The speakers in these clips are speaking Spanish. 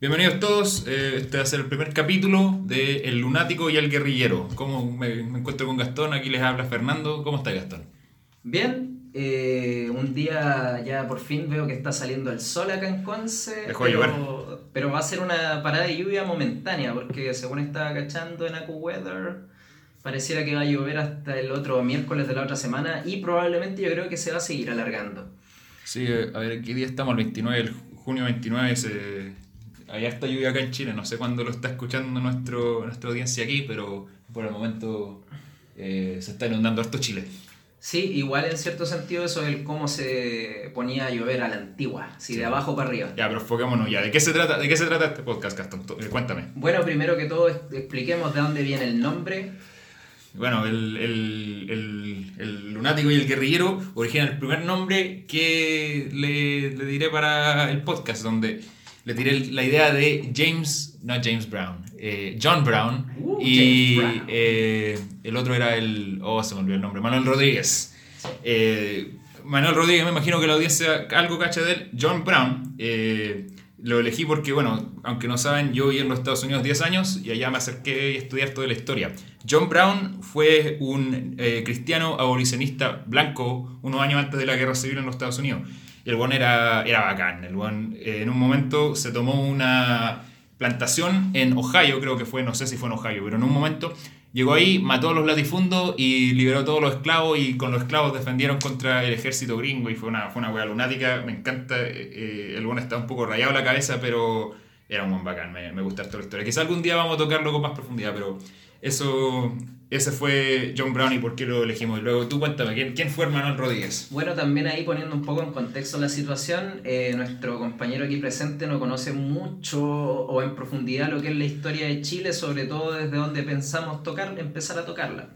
Bienvenidos todos, eh, este va a ser el primer capítulo de El Lunático y el Guerrillero. ¿Cómo me, me encuentro con Gastón? Aquí les habla Fernando. ¿Cómo está Gastón? Bien, eh, un día ya por fin veo que está saliendo el sol acá en Conce. Dejó de pero, pero va a ser una parada de lluvia momentánea, porque según estaba cachando en AccuWeather, pareciera que va a llover hasta el otro miércoles de la otra semana y probablemente yo creo que se va a seguir alargando. Sí, eh, a ver, ¿qué día estamos? El 29, el junio 29, se... hay harta lluvia acá en Chile. No sé cuándo lo está escuchando nuestro, nuestra audiencia aquí, pero por el momento eh, se está inundando harto Chile. Sí, igual en cierto sentido eso es el cómo se ponía a llover a la antigua, si Sí. de abajo para arriba. Ya, pero enfoquémonos ya. ¿De qué se trata, de qué se trata este podcast, Gastón? Eh, cuéntame. Bueno, primero que todo expliquemos de dónde viene el nombre. Bueno, el, el, el, el lunático y el guerrillero originan el primer nombre que le, le diré para el podcast, donde le tiré la idea de James, no James Brown, eh, John Brown, Uh, y Brown. eh, el otro era el, oh, se me olvidó el nombre, Manuel Rodríguez. Eh, Manuel Rodríguez, me imagino que la audiencia algo cacha de él. John Brown, eh, lo elegí porque, bueno, aunque no saben, yo viví en los Estados Unidos 10 años y allá me acerqué a estudiar toda la historia. John Brown fue un eh, cristiano abolicionista blanco unos años antes de la guerra civil en los Estados Unidos. El buen era, era bacán. El buen, eh, en un momento se tomó una plantación en Ohio, creo que fue, no sé si fue en Ohio, pero en un momento llegó ahí, mató a los latifundos y liberó a todos los esclavos y con los esclavos defendieron contra el ejército gringo y fue una, fue una wea lunática, me encanta, eh, eh, el buen está un poco rayado la cabeza, pero era un buen bacán, me, me gusta toda la historia. Quizá algún día vamos a tocarlo con más profundidad, pero eso, ese fue John Brown y por qué lo elegimos. Luego tú cuéntame, ¿quién, quién fue Manuel Rodríguez? Bueno, también ahí poniendo un poco en contexto la situación, eh, nuestro compañero aquí presente no conoce mucho o en profundidad lo que es la historia de Chile, sobre todo desde donde pensamos tocar, empezar a tocarla.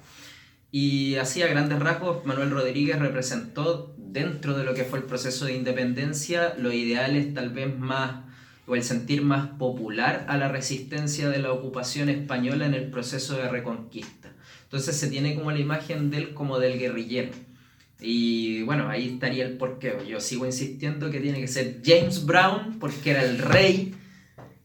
Y así a grandes rasgos, Manuel Rodríguez representó dentro de lo que fue el proceso de independencia los ideales tal vez más, o el sentir más popular a la resistencia de la ocupación española en el proceso de reconquista. Entonces se tiene como la imagen de él como del guerrillero. Y bueno, ahí estaría el porqué. Yo sigo insistiendo que tiene que ser James Brown porque era el rey,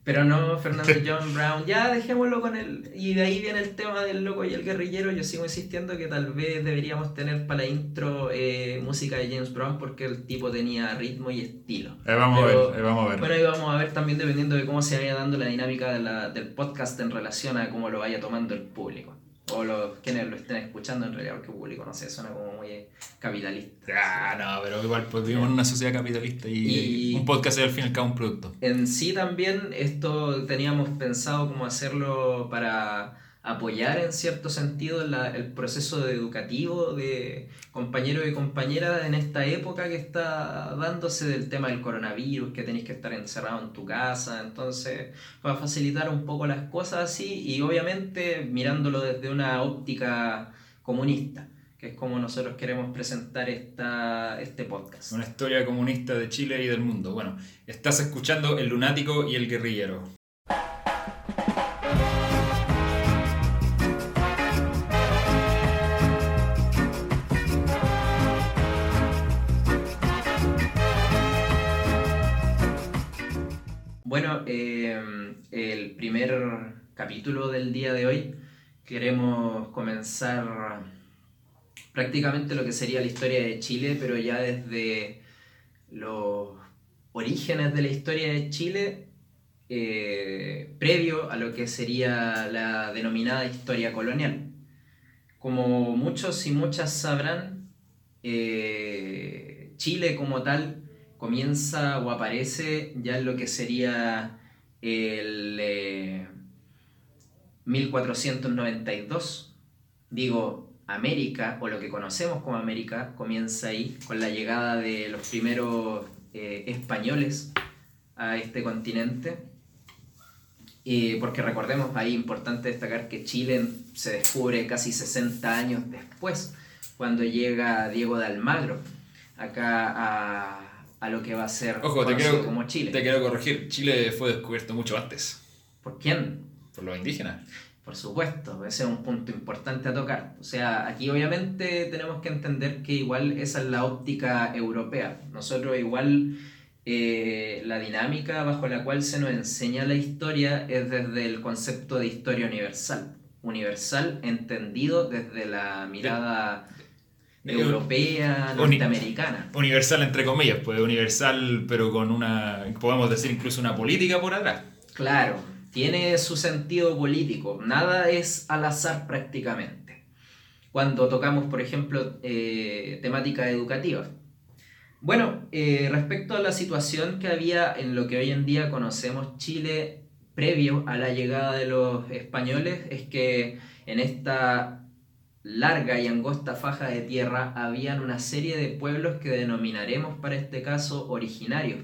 pero no Fernando John Brown. Ya dejémoslo con él. Y de ahí viene el tema del loco y el guerrillero. Yo sigo insistiendo que tal vez deberíamos tener para la intro eh, música de James Brown porque el tipo tenía ritmo y estilo. Eh, vamos Pero- a ver, eh, vamos a ver. Bueno, ahí vamos a ver también dependiendo de cómo se vaya dando la dinámica de la- del podcast en relación a cómo lo vaya tomando el público. O los quienes lo estén escuchando en realidad, porque público, no sé, suena como muy capitalista. Ah, no, pero igual pues vivimos en una sociedad capitalista y, Y- un podcast es al fin y al cabo un producto. En sí también esto teníamos pensado como hacerlo para apoyar en cierto sentido la- el proceso educativo de compañeros y compañeras en esta época que está dándose del tema del coronavirus, que tenéis que estar encerrado en tu casa, entonces para facilitar un poco las cosas así y obviamente mirándolo desde una óptica comunista, que es como nosotros queremos presentar esta, este podcast. Una historia comunista de Chile y del mundo. Bueno, estás escuchando El Lunático y el Guerrillero. Bueno, eh, el primer capítulo del día de hoy queremos comenzar prácticamente lo que sería la historia de Chile, pero ya desde los orígenes de la historia de Chile, eh, previo a lo que sería la denominada historia colonial. Como muchos y muchas sabrán, eh, Chile como tal comienza o aparece ya en lo que sería el eh, 1492. Digo, América, o lo que conocemos como América, comienza ahí con la llegada de los primeros eh, españoles a este continente. Y porque recordemos, ahí importante destacar que Chile se descubre casi 60 años después, cuando llega Diego de Almagro acá a, a lo que va a ser Ojo, te quiero, como Chile. te quiero corregir. Chile fue descubierto mucho antes ¿Por quién? por los indígenas. Por supuesto, ese es un punto importante a tocar. O sea, aquí obviamente tenemos que entender que igual esa es la óptica europea. Nosotros igual eh, la dinámica bajo la cual se nos enseña la historia es desde el concepto de historia universal. Universal entendido desde la mirada europea, norteamericana. Universal entre comillas, pues universal pero con una, podemos decir incluso una política por atrás. Claro, tiene su sentido político, nada es al azar prácticamente. Cuando tocamos, por ejemplo, eh, temática educativa. Bueno, eh, respecto a la situación que había en lo que hoy en día conocemos Chile previo a la llegada de los españoles, es que en esta larga y angosta faja de tierra habían una serie de pueblos que denominaremos para este caso originarios,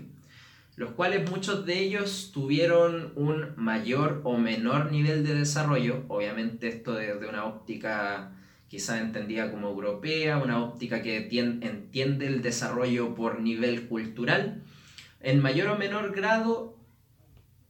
los cuales muchos de ellos tuvieron un mayor o menor nivel de desarrollo, obviamente esto desde una óptica quizá entendida como europea, una óptica que entiende el desarrollo por nivel cultural, en mayor o menor grado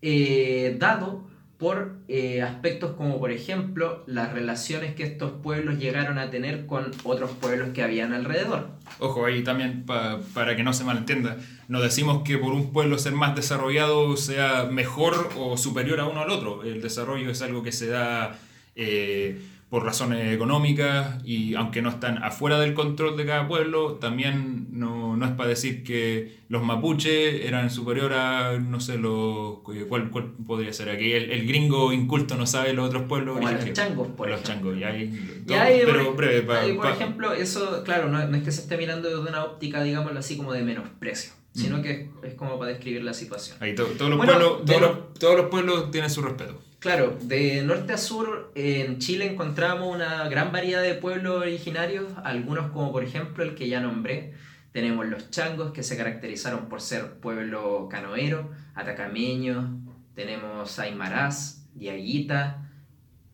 eh, dado por eh, aspectos como por ejemplo las relaciones que estos pueblos llegaron a tener con otros pueblos que habían alrededor. Ojo, ahí también para que no se malentienda, no decimos que por un pueblo ser más desarrollado sea mejor o superior a uno al otro, el desarrollo es algo que se da... Eh, por razones económicas y aunque no están afuera del control de cada pueblo, también no, no es para decir que los mapuches eran superior a, no sé, los, ¿cuál, cuál podría ser aquí? El, el, gringo inculto no sabe los otros pueblos. Como los changos, por Los changos, y hay, pero breve, por ejemplo, eso, claro, no, no, es que se esté mirando desde una óptica, digámoslo así, como de menosprecio sino mm. que es, como para describir la situación. Ahí todos, los pueblos, todos, los, todos los pueblos tienen su respeto. Claro, de norte a sur en Chile encontramos una gran variedad de pueblos originarios, algunos como por ejemplo el que ya nombré. Tenemos los changos que se caracterizaron por ser pueblo canoero, atacameños, tenemos aymarás, diaguita,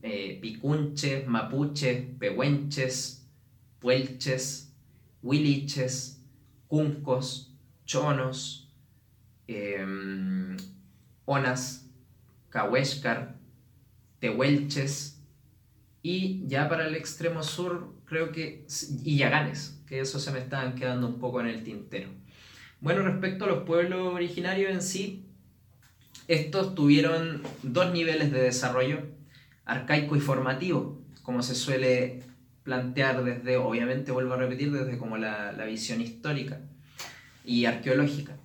eh, picunches, mapuches, pehuenches, puelches, huiliches, cuncos, chonos, em, onas, cahuéscar, Tehuelches y ya para el extremo sur creo que y Yaganes, que eso se me estaban quedando un poco en el tintero. Bueno, respecto a los pueblos originarios en sí, estos tuvieron dos niveles de desarrollo, arcaico y formativo, como se suele plantear desde, obviamente vuelvo a repetir, desde como la, la visión histórica y arqueológica.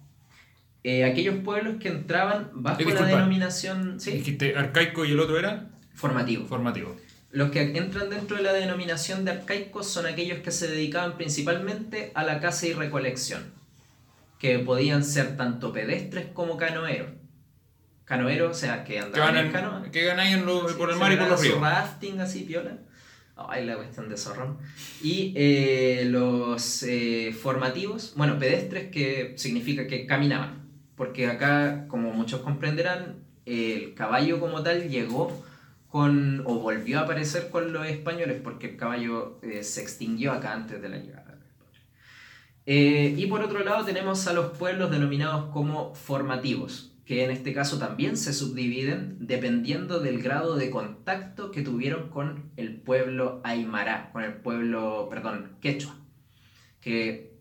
Eh, aquellos pueblos que entraban bajo eh, la denominación... ¿sí? Dijiste arcaico y el otro era... Formativo. Formativo. Los que entran dentro de la denominación de arcaicos son aquellos que se dedicaban principalmente a la caza y recolección, que podían ser tanto pedestres como canoeros. Canoeros, o sea, que andaban en, canoa. Que ganan por el mar y por los ríos. rafting así, piola. Ay, la cuestión de zorrón. Y eh, los formativos, bueno, pedestres que significa que caminaban porque acá, como muchos comprenderán, el caballo como tal llegó con, o volvió a aparecer con los españoles, porque el caballo eh, se extinguió acá antes de la llegada. Eh, y por otro lado tenemos a los pueblos denominados como formativos, que en este caso también se subdividen dependiendo del grado de contacto que tuvieron con el pueblo aymara, con el pueblo, perdón, quechua, que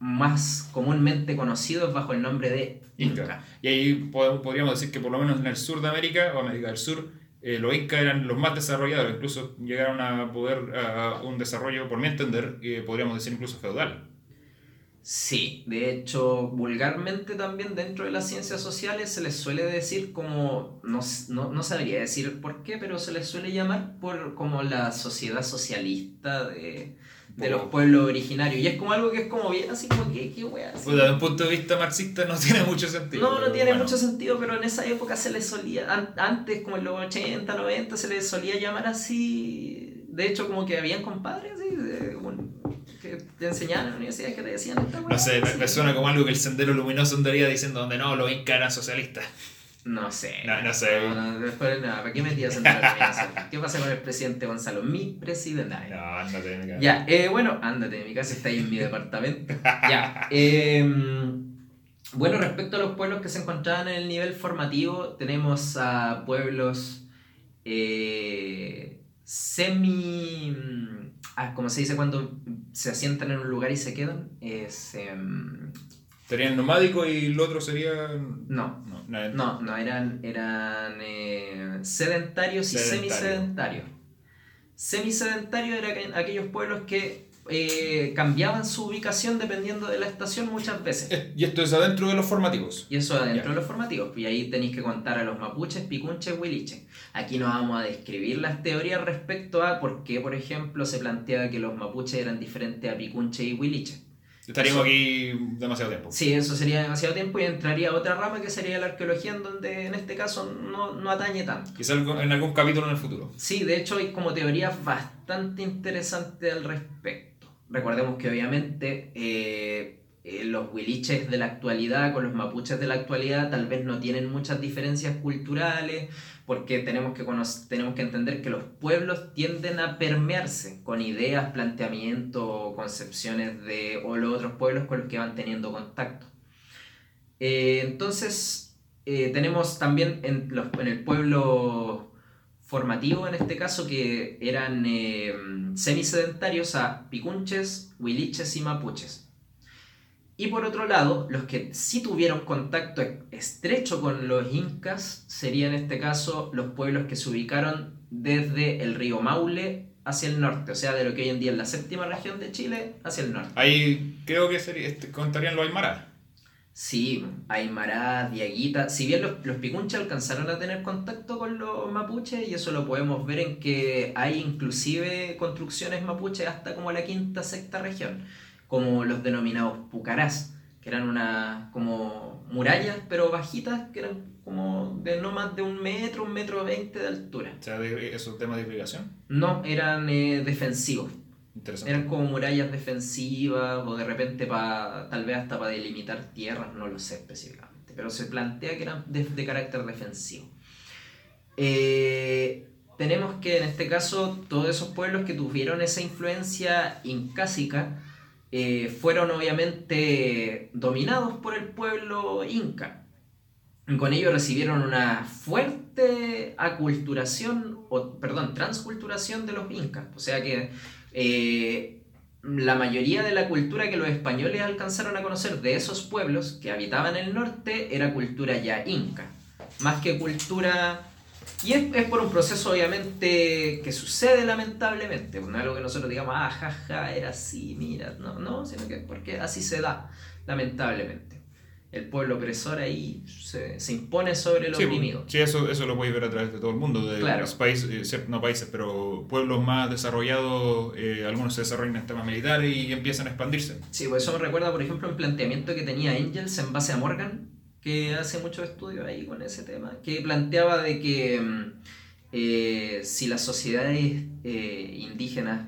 más comúnmente conocidos bajo el nombre de Inca. Y ahí podríamos decir que por lo menos en el sur de América o América del Sur, eh, los Incas eran los más desarrollados, incluso llegaron a poder a un desarrollo, por mi entender, podríamos decir incluso feudal. Sí, de hecho, vulgarmente también dentro de las ciencias sociales se les suele decir como, no, no, no sabría decir por qué, pero se les suele llamar por como la sociedad socialista de, de los pueblos originarios. Y es como algo que es como bien así como que, qué wea. Pues desde un punto de vista marxista no tiene mucho sentido. No, no tiene mucho sentido, pero en esa época se le solía, antes como en los 80, 90, se les solía llamar así. De hecho, como que habían compadres así, que te enseñaban en la universidad que te decían esta No sé, me, suena como algo que el sendero luminoso andaría diciendo donde no, los incas eran socialistas. No sé. No, no sé. No, después, nada, ¿para qué metías en la ¿Qué pasa con el presidente Gonzalo? Mi presidente. No, ándate de mi casa. Ya, eh, bueno, ándate de mi casa, está ahí en mi departamento. ya. Eh, bueno, respecto a los pueblos que se encontraban en el nivel formativo, tenemos a pueblos eh, semi. Ah, como se dice cuando se asientan en un lugar y se quedan, es. Em, Sería el nomádico y el otro sería. No. No, nada- No, no, eran, eran eh, sedentarios y Sedentario. semisedentarios. Semisedentarios eran aqu- aquellos pueblos que eh, cambiaban su ubicación dependiendo de la estación muchas veces. Eh, Y esto es adentro de los formativos. Y eso adentro Ya. de los formativos. Y ahí tenéis que contar a los mapuches, picunches, huiliches. Aquí no vamos a describir las teorías respecto a por qué, por ejemplo, se plantea que los mapuches eran diferentes a picunches y huiliches. Estaríamos Eso- aquí demasiado tiempo. Sí, eso sería demasiado tiempo y entraría a otra rama que sería la arqueología, en donde en este caso no, no atañe tanto. Quizá algo- en algún capítulo en el futuro. Sí, de hecho hay como teorías bastante interesantes al respecto. Recordemos que obviamente eh, eh, los huiliches de la actualidad con los mapuches de la actualidad tal vez no tienen muchas diferencias culturales, porque tenemos que, conoc- tenemos que entender que los pueblos tienden a permearse con ideas, planteamientos concepciones de o los otros pueblos con los que van teniendo contacto. Eh, entonces, eh, tenemos también en, los, en el pueblo formativo, en este caso, que eran eh, semisedentarios a picunches, huiliches y mapuches. Y por otro lado, los que sí tuvieron contacto estrecho con los incas serían en este caso los pueblos que se ubicaron desde el río Maule hacia el norte, o sea, de lo que hoy en día es la séptima región de Chile hacia el norte. Ahí creo que sería, este, contarían los Aymara. Sí, Aymara, Diaguita. Si bien los, los picunches alcanzaron a tener contacto con los mapuches, y eso lo podemos ver en que hay inclusive construcciones mapuches hasta como la quinta, sexta región, como los denominados pucarás, que eran unas como murallas, pero bajitas, que eran como de no más de un metro, un metro veinte de altura. O sea, de, esos temas de irrigación. No, eran eh, defensivos. Interesante. Eran como murallas defensivas o de repente para tal vez hasta para delimitar tierras, no lo sé específicamente, pero se plantea que eran de, de carácter defensivo. Eh, tenemos que en este caso todos esos pueblos que tuvieron esa influencia incásica eh, fueron obviamente dominados por el pueblo inca. Con ello recibieron una fuerte aculturación, o perdón, transculturación de los incas. O sea que eh, la mayoría de la cultura que los españoles alcanzaron a conocer de esos pueblos que habitaban el norte era cultura ya inca, más que cultura... Y es, es por un proceso obviamente que sucede lamentablemente, no es algo que nosotros digamos, ah, jaja, era así, mira, no, no, sino que porque así se da, lamentablemente. El pueblo opresor ahí se, se impone sobre el Sí, oprimido. sí, eso, eso lo podéis ver a través de todo el mundo, de Claro. los países, eh, no países, pero pueblos más desarrollados, eh, algunos se desarrollan en temas militares y empiezan a expandirse. Sí, pues eso me recuerda, por ejemplo, un planteamiento que tenía Engels en base a Morgan, que hace muchos estudios ahí con ese tema, que planteaba de que mm, eh, si las sociedades eh, indígenas,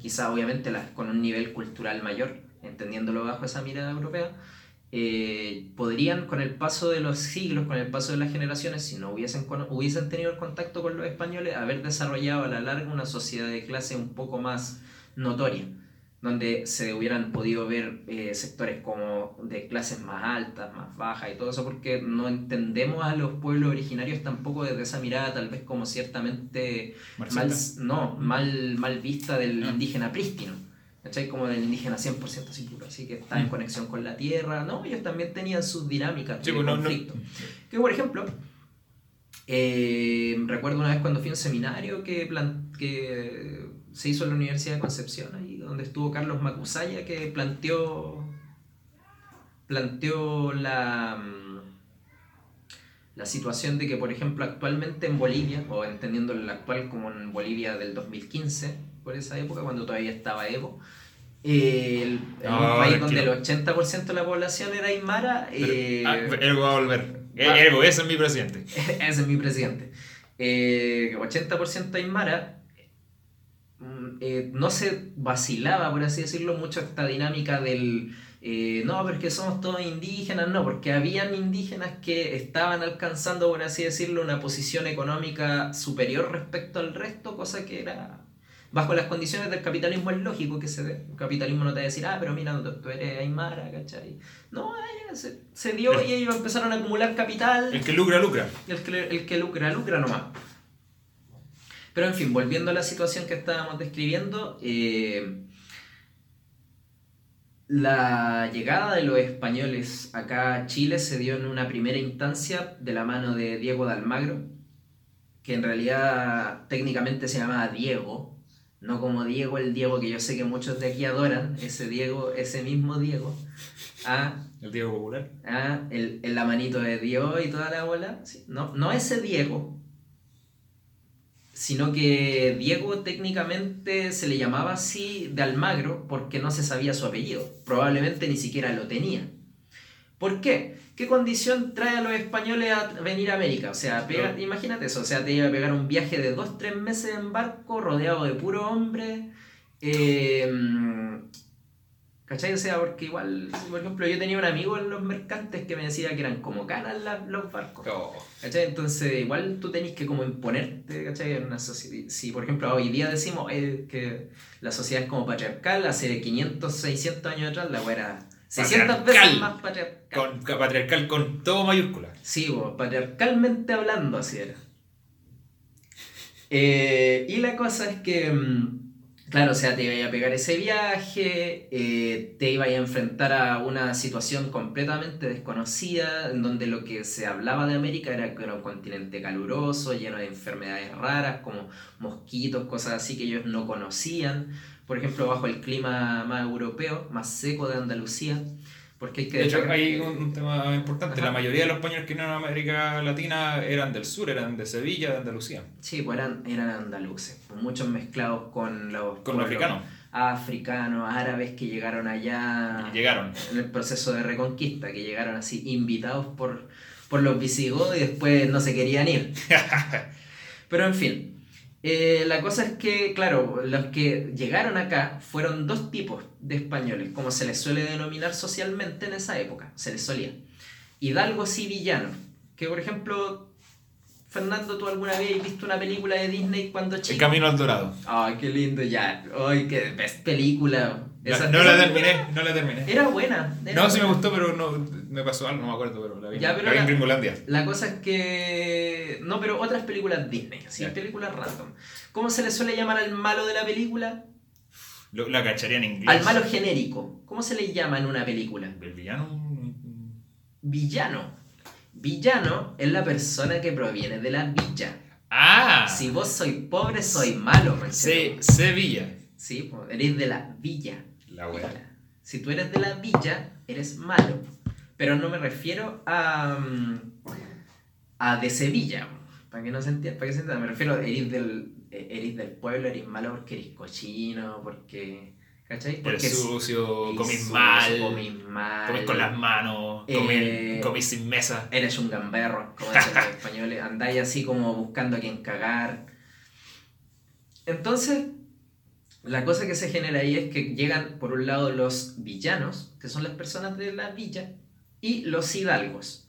quizá obviamente las con un nivel cultural mayor, entendiéndolo bajo esa mirada europea, eh, podrían con el paso de los siglos, con el paso de las generaciones, si no hubiesen, hubiesen tenido el contacto con los españoles, haber desarrollado a la larga una sociedad de clase un poco más notoria donde se hubieran podido ver eh, sectores como de clases más altas, más bajas y todo eso, porque no entendemos a los pueblos originarios tampoco desde esa mirada tal vez como ciertamente mal, no, mal, mal vista del Ah. indígena prístino. ¿Cachai? Como del indígena 100% así puro, así que está en Mm. conexión con la tierra, ¿no? Ellos también tenían sus dinámicas Sí, de pues no- no- conflicto. Que por ejemplo, eh, recuerdo una vez cuando fui a un seminario que, que se hizo en la Universidad de Concepción, ahí donde estuvo Carlos Macusaya, que planteó, planteó la, mm, la situación de que, por ejemplo, actualmente en Bolivia, o entendiendo el actual como en Bolivia del 2015, por esa época, cuando todavía estaba Evo, eh, el- un país donde el tranquilo. 80% de la población era aymara, eh, Ah, Ergo va a volver. Eh, Ergo, ese es mi presidente. ese es mi presidente. Eh, 80% Aymara. Mm, eh, no se vacilaba, por así decirlo, mucho esta dinámica del. eh, no, porque somos todos indígenas, no, porque habían indígenas que estaban alcanzando, por así decirlo, una posición económica superior respecto al resto, cosa que era. Bajo las condiciones del capitalismo es lógico que se dé. El capitalismo no te va a decir, ah, pero mira, tú, tú eres Aymara, ¿cachai? No, ya se, se dio y ellos empezaron a acumular capital. El que lucra, lucra. El que, el que lucra, lucra nomás. Pero en fin, volviendo a la situación que estábamos describiendo, eh, La llegada de los españoles acá a Chile se dio en una primera instancia de la mano de Diego de Almagro, que en realidad técnicamente se llamaba Diego, no como Diego el Diego que yo sé que muchos de aquí adoran, ese Diego, ese mismo Diego. A, El Diego Popular. a el, el la manito de Dios y toda la bola. sí, No, no ese Diego, sino que Diego técnicamente se le llamaba así de Almagro porque no se sabía su apellido. Probablemente ni siquiera lo tenía. ¿Por qué? ¿Qué condición trae a los españoles a venir a América? O sea, pega- imagínate eso, o sea, te iba a pegar un viaje de dos, tres meses en barco, rodeado de puro hombre. Eh, ¿Cachai? O sea, porque igual, por ejemplo, yo tenía un amigo en los mercantes que me decía que eran como canas los barcos. Oh. ¿Cachai? Entonces, igual tú tenés que como imponerte, ¿cachai? En una sociedad. Si, por ejemplo, hoy día decimos eh, que la sociedad es como patriarcal, hace 500, 600 años atrás la era 600 veces más patriarcal. Con, patriarcal con todo mayúscula. Sí, bo, patriarcalmente hablando, así era. Eh, y la cosa es que, mm, claro, o sea, te iba a pegar ese viaje, eh, te iba a enfrentar a una situación completamente desconocida, en donde lo que se hablaba de América era que era un continente caluroso, lleno de enfermedades raras, como mosquitos, cosas así que ellos no conocían. Por ejemplo, bajo el clima más europeo, más seco de Andalucía. Porque hay que De hecho, hay un, tema importante. Ajá. La mayoría de los españoles que vinieron a América Latina eran del sur, eran de Sevilla, de Andalucía. Sí, pues eran, eran andaluces, pues muchos mezclados con los Con los africanos. africanos, árabes que llegaron allá llegaron. en el proceso de reconquista, que llegaron así invitados por, por los visigodos y después no se querían ir. Pero en fin, eh, la cosa es que, claro, los que llegaron acá fueron dos tipos de españoles, como se les suele denominar socialmente en esa época, se les solía. Hidalgos y villanos, que por ejemplo, Fernando, ¿tú alguna vez has visto una película de Disney cuando El chico? camino al dorado. Ay, qué lindo ya. Ay, qué best película. Esa- no esa la terminé, no la terminé. Era buena. era No, sí me gustó, pero no, me pasó algo, no me acuerdo, pero la vi, Ya, pero la vi en la- Gringolandia. La cosa es que. No, pero otras películas Disney, así, Ya. películas random. ¿Cómo se le suele llamar al malo de la película? Lo- la cacharía en inglés. Al malo genérico. ¿Cómo se le llama en una película? ¿El villano? Villano. Villano es la persona que proviene de la villa. ¡Ah! Si vos sois pobre, sois malo, ¿me Se? Sevilla. Sí, eres de la villa. La wea. Si tú eres de la villa, eres malo. Pero no me refiero a. mm, a de Sevilla. Para que no se entienda, para que se entienda. Me refiero a eres del, eres del pueblo, eres malo porque eres cochino, porque. ¿Cachai? Porque Eres sucio, comís mal, comís mal. comís con las manos, Eh, comís, comís sin mesa. Eres un gamberro, como dicen los españoles. Andáis así como buscando a quien cagar. Entonces, la cosa que se genera ahí es que llegan, por un lado, los villanos, que son las personas de la villa, y los hidalgos.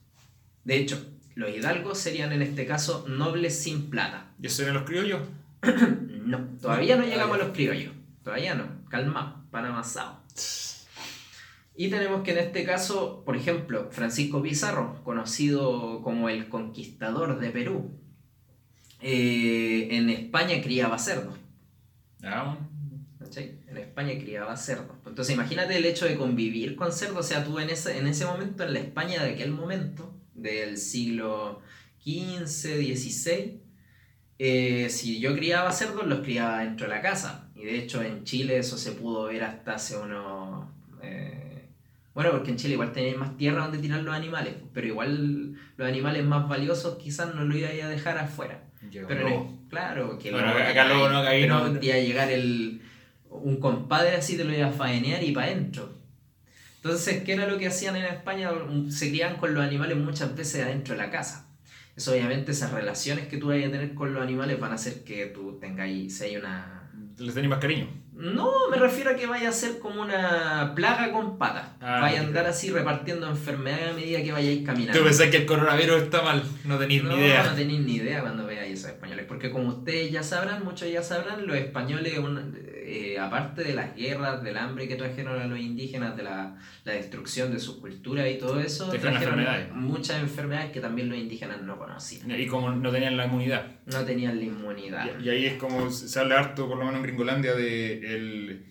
De hecho, los hidalgos serían en este caso nobles sin plata. ¿Y eso eran los criollos? No, todavía no Ah, llegamos a los criollos. Todavía no. Calmado, pan amasado. Y tenemos que en este caso, por ejemplo, Francisco Pizarro, conocido como el conquistador de Perú, eh, en España criaba cerdos. Ah. En España criaba cerdos. Entonces imagínate el hecho de convivir con cerdos, o sea, tú en ese, en ese momento, en la España de aquel momento, del siglo XV, XVI, eh, si yo criaba cerdos, los criaba dentro de la casa. Y de hecho en Chile eso se pudo ver hasta hace unos... eh, bueno, porque en Chile igual tenéis más tierra donde tirar los animales, pero igual los animales más valiosos quizás no lo iba a dejar afuera. llegó Pero no, claro, que Bueno, acá- luego no, ahí pero no- te iba a llegar el, un compadre así, te lo iba a faenear y para adentro. Entonces, ¿qué era lo que hacían en España? Se criaban con los animales muchas veces adentro de la casa. Eso obviamente esas relaciones que tú vayas a tener con los animales van a hacer que tú tengáis, si hay una... Les tenéis más cariño. No, me refiero a que vaya a ser como una plaga con patas. Ah, vaya a andar así repartiendo enfermedades a medida que vayáis caminando. Tú pensás que el coronavirus está mal, no tenéis No, ni idea. no tenéis ni idea cuando veáis esos españoles, porque como ustedes ya sabrán, muchos ya sabrán, los españoles, eh, aparte de las guerras, del hambre que trajeron a los indígenas, de la, la destrucción de sus culturas y todo eso, Trajeron enfermedades. muchas enfermedades que también los indígenas no conocían. Y como no tenían la inmunidad. No tenían la inmunidad. Y, y ahí es como se habla harto, por lo menos en Gringolandia, de el,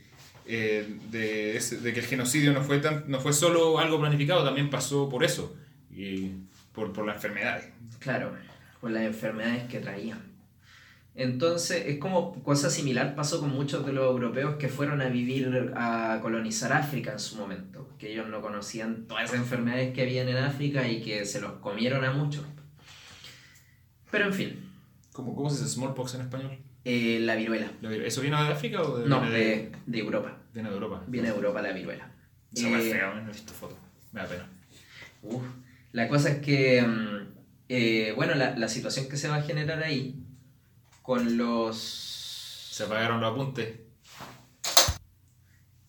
eh, de, ese- de que el genocidio no fue, tan, no fue solo algo planificado, también pasó por eso, y por, por las enfermedades. Claro, por las enfermedades que traían. Entonces, es como cosa similar pasó con muchos de los europeos que fueron a vivir, a colonizar África en su momento, que ellos no conocían todas esas enfermedades que habían en África y que se los comieron a muchos. Pero en fin, ¿Cómo, cómo se dice smallpox en español? eh, la viruela. ¿La vir- ¿Eso vino de África o de, No, viene de, de Europa. viene de Europa? Viene de Europa la viruela. Hueá es Eh, fea, no he visto fotos. Me da pena. Uf, la cosa es que, mm, eh, bueno, la, la situación que se va a generar ahí con los... Se apagaron los apuntes.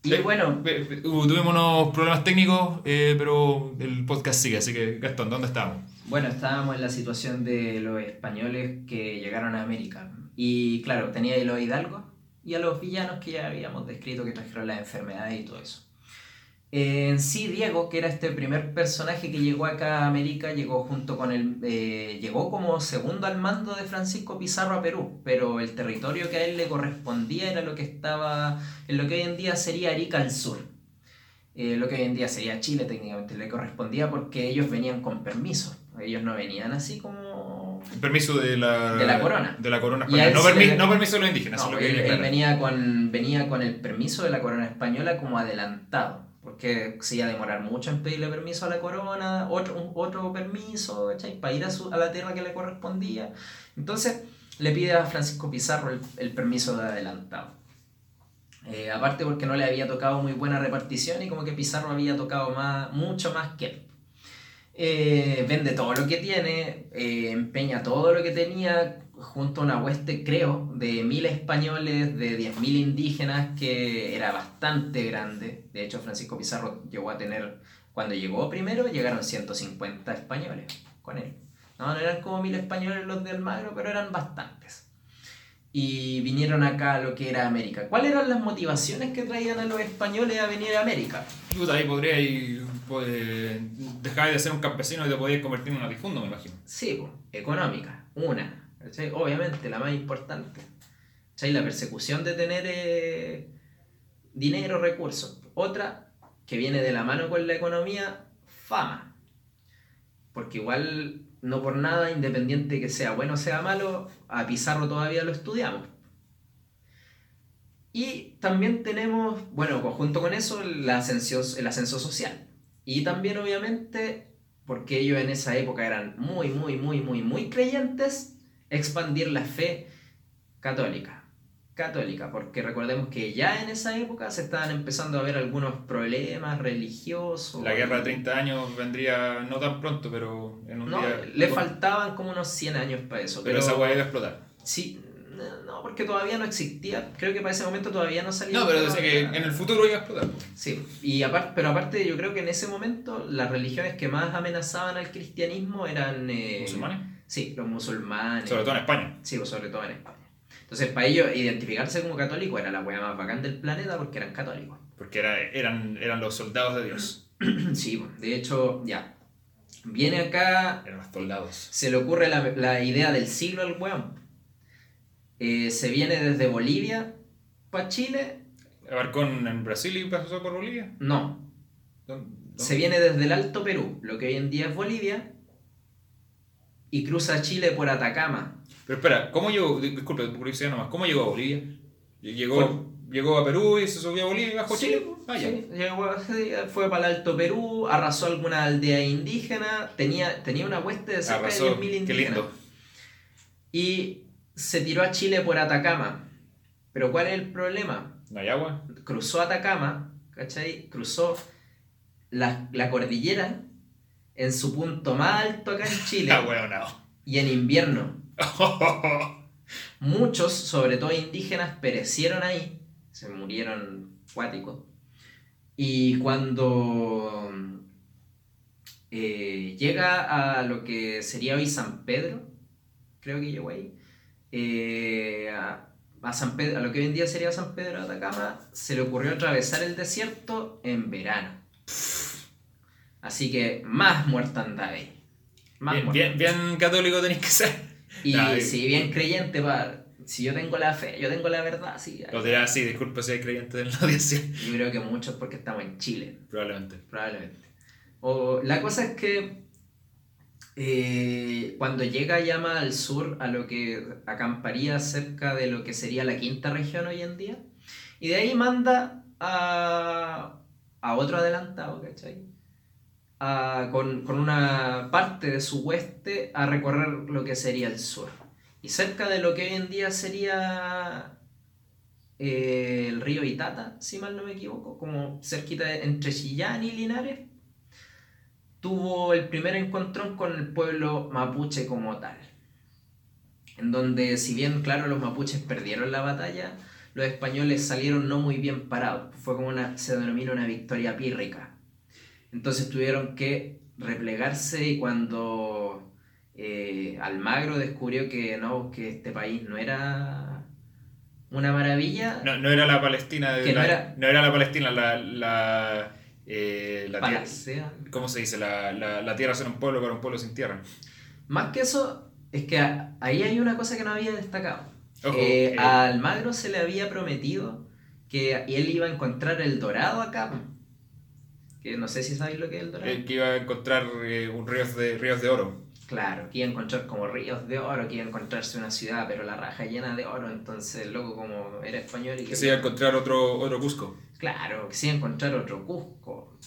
Y bueno, uh, tuvimos unos problemas técnicos, eh, pero el podcast sigue, así que Gastón, ¿dónde estábamos? bueno, estábamos en la situación de los españoles que llegaron a América. Y claro, tenía ahí los hidalgos y a los villanos que ya habíamos descrito que trajeron las enfermedades y todo eso. Eh, En sí, Diego, que era este primer personaje que llegó acá a América, llegó junto con el. eh, llegó como segundo al mando de Francisco Pizarro a Perú, pero el territorio que a él le correspondía era lo que estaba. en lo que hoy en día sería Arica al sur. Eh, lo que hoy en día sería Chile técnicamente, le correspondía porque ellos venían con permiso. Ellos no venían así como. El permiso de la, De la corona. De la corona Y a española. No, se permi- le- no permiso de los indígenas, No, lo que él, venía con, venía con el permiso de la corona española como adelantado, porque se iba a demorar mucho en pedirle permiso a la corona, otro, otro permiso, ¿cachai? Para ir a, su- a la tierra que le correspondía. Entonces le pide a Francisco Pizarro el, el permiso de adelantado. Eh, aparte porque no le había tocado muy buena repartición y como que Pizarro había tocado más, mucho más que él. Eh, vende todo lo que tiene, eh, empeña todo lo que tenía junto a una hueste, creo, de mil españoles, de 10.000 indígenas, que era bastante grande. De hecho, Francisco Pizarro llegó a tener, cuando llegó primero, llegaron 150 españoles con él. No, no eran como mil españoles los de Almagro, pero eran bastantes. Y vinieron acá a lo que era América. ¿Cuáles eran las motivaciones que traían a los españoles a venir a América? Puta, ahí podría ir, pues, dejar de ser un campesino y te podías convertir en un latifundo, me imagino. Sí, po, económica, una. Obviamente, la más importante. ¿cachai? La persecución de tener eh, dinero, recursos. Otra, que viene de la mano con la economía, fama. Porque igual, no por nada, independiente que sea bueno o sea malo, a Pizarro todavía lo estudiamos. Y también tenemos, bueno, conjunto con eso, el ascenso, el ascenso social. Y también, obviamente, porque ellos en esa época eran muy, muy, muy, muy, muy creyentes, expandir la fe católica. Católica, porque recordemos que ya en esa época se estaban empezando a ver algunos problemas religiosos. La guerra de 30 años vendría no tan pronto, pero en un No, día. le faltaban como unos 100 años para eso. Pero, Pero, esa hueá iba a explotar. Sí, no, porque todavía no existía. Creo que para ese momento todavía no salía. No, pero tema que en el futuro iba a explotar. Sí, y aparte, pero aparte yo creo que en ese momento las religiones que más amenazaban al cristianismo eran... eh, ¿Musulmanes? Sí, los musulmanes. Sobre todo en España. Sí, pues sobre todo en España. Entonces, para ellos, identificarse como católico era la wea más bacán del planeta porque eran católicos. Porque era, eran, eran los soldados de Dios. Sí, pues, de hecho, ya. Viene acá, Eran los soldados. se le ocurre la, la idea del siglo al weón. Eh, se viene desde Bolivia para Chile. ¿Abarcó en, en Brasil y pasó por Bolivia? No, ¿Dónde- dónde? se viene desde el Alto Perú, lo que hoy en día es Bolivia, y cruza Chile por Atacama. Pero espera, ¿cómo llegó? di- Disculpe, curiosidad nomás. ¿Cómo llegó a Bolivia? Llegó, llegó a Perú y se subió a Bolivia y bajó Sí, Chile. Ah, ya. sí, llegó- fue para el Alto Perú, arrasó alguna aldea indígena, tenía, tenía una hueste de cerca Arrasó. de 10.000 Qué indígenas. lindo. Y se tiró a Chile por Atacama. Pero ¿cuál es el problema? ¿No hay agua? Cruzó Atacama, ¿cachai? Cruzó la, la cordillera en su punto más alto acá en Chile Ah, bueno, no. y en invierno. Muchos, sobre todo indígenas, perecieron ahí, se murieron cuáticos. Y cuando eh, llega a lo que sería hoy San Pedro, creo que llegó ahí, eh, a, a San Pedro, a lo que hoy en día sería San Pedro de Atacama, se le ocurrió atravesar el desierto en verano. Así que más mortandad ahí. Más Bien, bien, bien católico tenéis que ser. Y si bien creyente, pa- Si yo tengo la fe, yo tengo la verdad, sí. Lo dirá, sí, disculpe si hay creyentes en la audiencia. Yo creo que muchos porque estamos en Chile. Probablemente. Probablemente. O, la cosa es que eh, cuando llega llama al sur a lo que acamparía cerca de lo que sería la quinta región hoy en día, y de ahí manda a, a otro adelantado, ¿cachai? Con, una parte de su hueste a recorrer lo que sería el sur. Y cerca de lo que hoy en día sería eh, el río Itata, si mal no me equivoco, como cerquita entre Chillán y Linares, tuvo el primer encontrón con el pueblo mapuche como tal. En donde, si bien, claro, los mapuches perdieron la batalla, los españoles salieron no muy bien parados. Fue como se denomina una victoria pírrica. Entonces tuvieron que replegarse y cuando eh, Almagro descubrió que no, que este país no era una maravilla. No, no era la Palestina de la, no, era, no, era, la Palestina, la, la, eh, la tierra, ¿Cómo se dice? La, la, la tierra era un pueblo para un pueblo sin tierra. Más que eso, es que ahí hay una cosa que no había destacado. Eh, eh, a Almagro se le había prometido que él iba a encontrar el dorado acá. Que no sé si sabéis lo que es el dorado. que iba a encontrar un ríos de, ríos de oro. Claro, que iba a encontrar como ríos de oro, que iba a encontrarse una ciudad, pero la raja llena de oro, entonces loco como era español y que... se iba a encontrar otro, otro Cusco. Claro, que se iba a encontrar otro Cusco.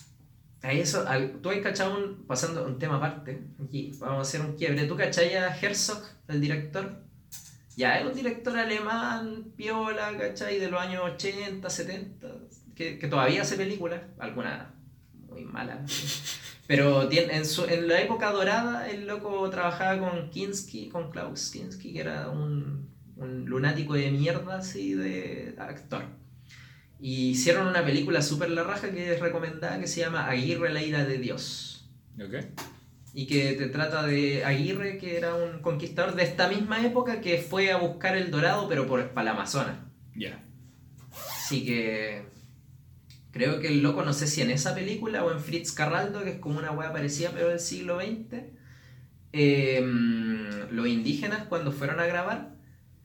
Ahí eso, tú has cachado un, pasando un tema aparte, aquí vamos a hacer un quiebre. ¿Tú cachai a Herzog, el director? Ya es un director alemán, piola, ¿cachai? De los años 80, 70, que, que todavía hace películas, algunas muy malas. Pero tiene, en, su, en la época dorada, el loco trabajaba con Kinski, con Klaus Kinski, que era un, un lunático de mierda así de actor. Y hicieron una película súper la raja que es recomendada que se llama Aguirre, la ira de Dios. Okay. Y que te trata de Aguirre, que era un conquistador de esta misma época que fue a buscar el dorado, pero por, para la Amazonas. Ya. Así que Creo que el loco, no sé si en esa película o en Fritz Carraldo, que es como una wea parecida, pero del siglo XX, em, los indígenas cuando fueron a grabar,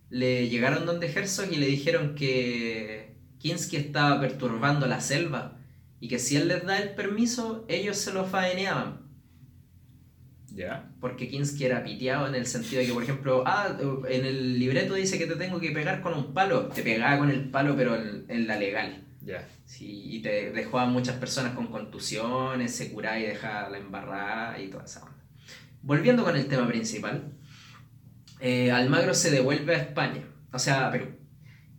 le llegaron donde Herzog y le dijeron que Kinski estaba perturbando la selva y que si él les da el permiso, ellos se lo faeneaban. ¿Ya? Porque Kinski era piteado en el sentido de que, por ejemplo, ah, en el libreto dice que te tengo que pegar con un palo. Te pegaba con el palo, pero en la legal. Ya. Sí, y te dejó a muchas personas con contusiones, se curaba y dejaba la embarrada y toda esa onda. Volviendo con el tema principal, eh, Almagro se devuelve a España, o sea, a Perú.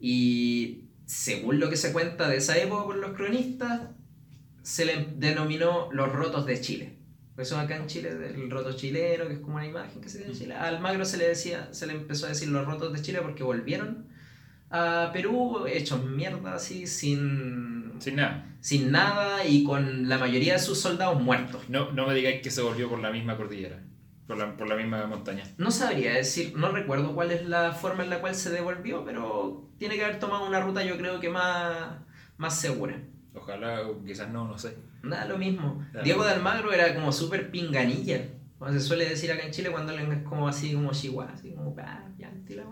Y según lo que se cuenta de esa época por los cronistas, se le denominó los rotos de Chile. Por eso acá en Chile, el roto chileno, que es como una imagen que se ve en Chile. A Almagro se le decía, se le empezó a decir los rotos de Chile porque volvieron a Perú hechos mierda así, sin... Sin nada. Sin nada y con la mayoría de sus soldados muertos. No, no me digáis que se volvió por la misma cordillera, por la, por la misma montaña. No sabría decir, no recuerdo cuál es la forma en la cual se devolvió, pero tiene que haber tomado una ruta yo creo que más, más segura. Ojalá, quizás no, no sé. Nada, lo mismo. Diego de Almagro era como súper pinganilla. Como se suele decir acá en Chile cuando alguien es como así, como chihuahua, así como, ah, ya, la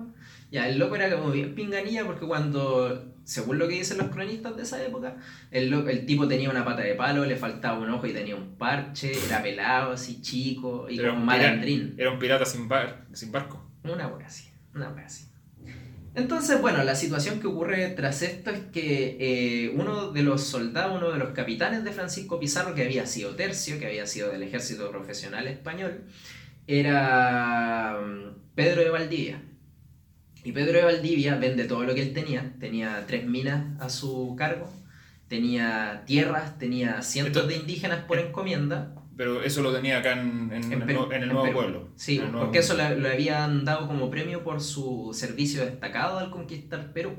ya, el loco era como bien pinganilla porque cuando, según lo que dicen los cronistas de esa época, el, el tipo tenía una pata de palo, le faltaba un ojo y tenía un parche, era pelado, así chico y como malandrín. Era un pirata sin, bar, sin barco. Una wea así, una wea así. Entonces, bueno, la situación que ocurre tras esto es que eh, uno de los soldados, uno de los capitanes de Francisco Pizarro, que había sido tercio, que había sido del ejército profesional español, era mm, Pedro de Valdivia. Y Pedro de Valdivia vende todo lo que él tenía. Tenía tres minas a su cargo, tenía tierras, tenía cientos de indígenas por encomienda. Pero eso lo tenía acá en, en, el, nuevo pueblo. Sí, porque eso lo, habían dado como premio por su servicio destacado al conquistar Perú.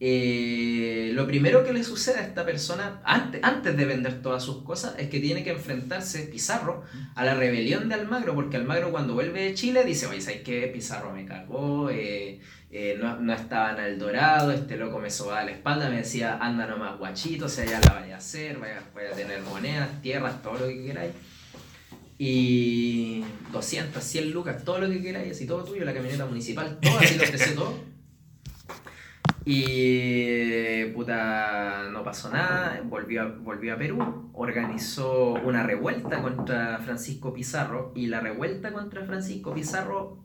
Eh, lo primero que le sucede a esta persona, antes, antes de vender todas sus cosas, es que tiene que enfrentarse Pizarro a la rebelión de Almagro, porque Almagro cuando vuelve de Chile dice, oye, ¿sabes qué? Pizarro me cagó, eh, eh, no, no, estaba en el dorado, este loco me sobaba la espalda, me decía, anda nomás guachito, o sea, ya la vaya a hacer, vaya, vaya a tener monedas, tierras, todo lo que queráis. Y 200, 100 lucas, todo lo que queráis, así todo tuyo, la camioneta municipal, todo, así lo ofreció todo. Y puta, no pasó nada, volvió a, volvió a Perú, organizó una revuelta contra Francisco Pizarro y la revuelta contra Francisco Pizarro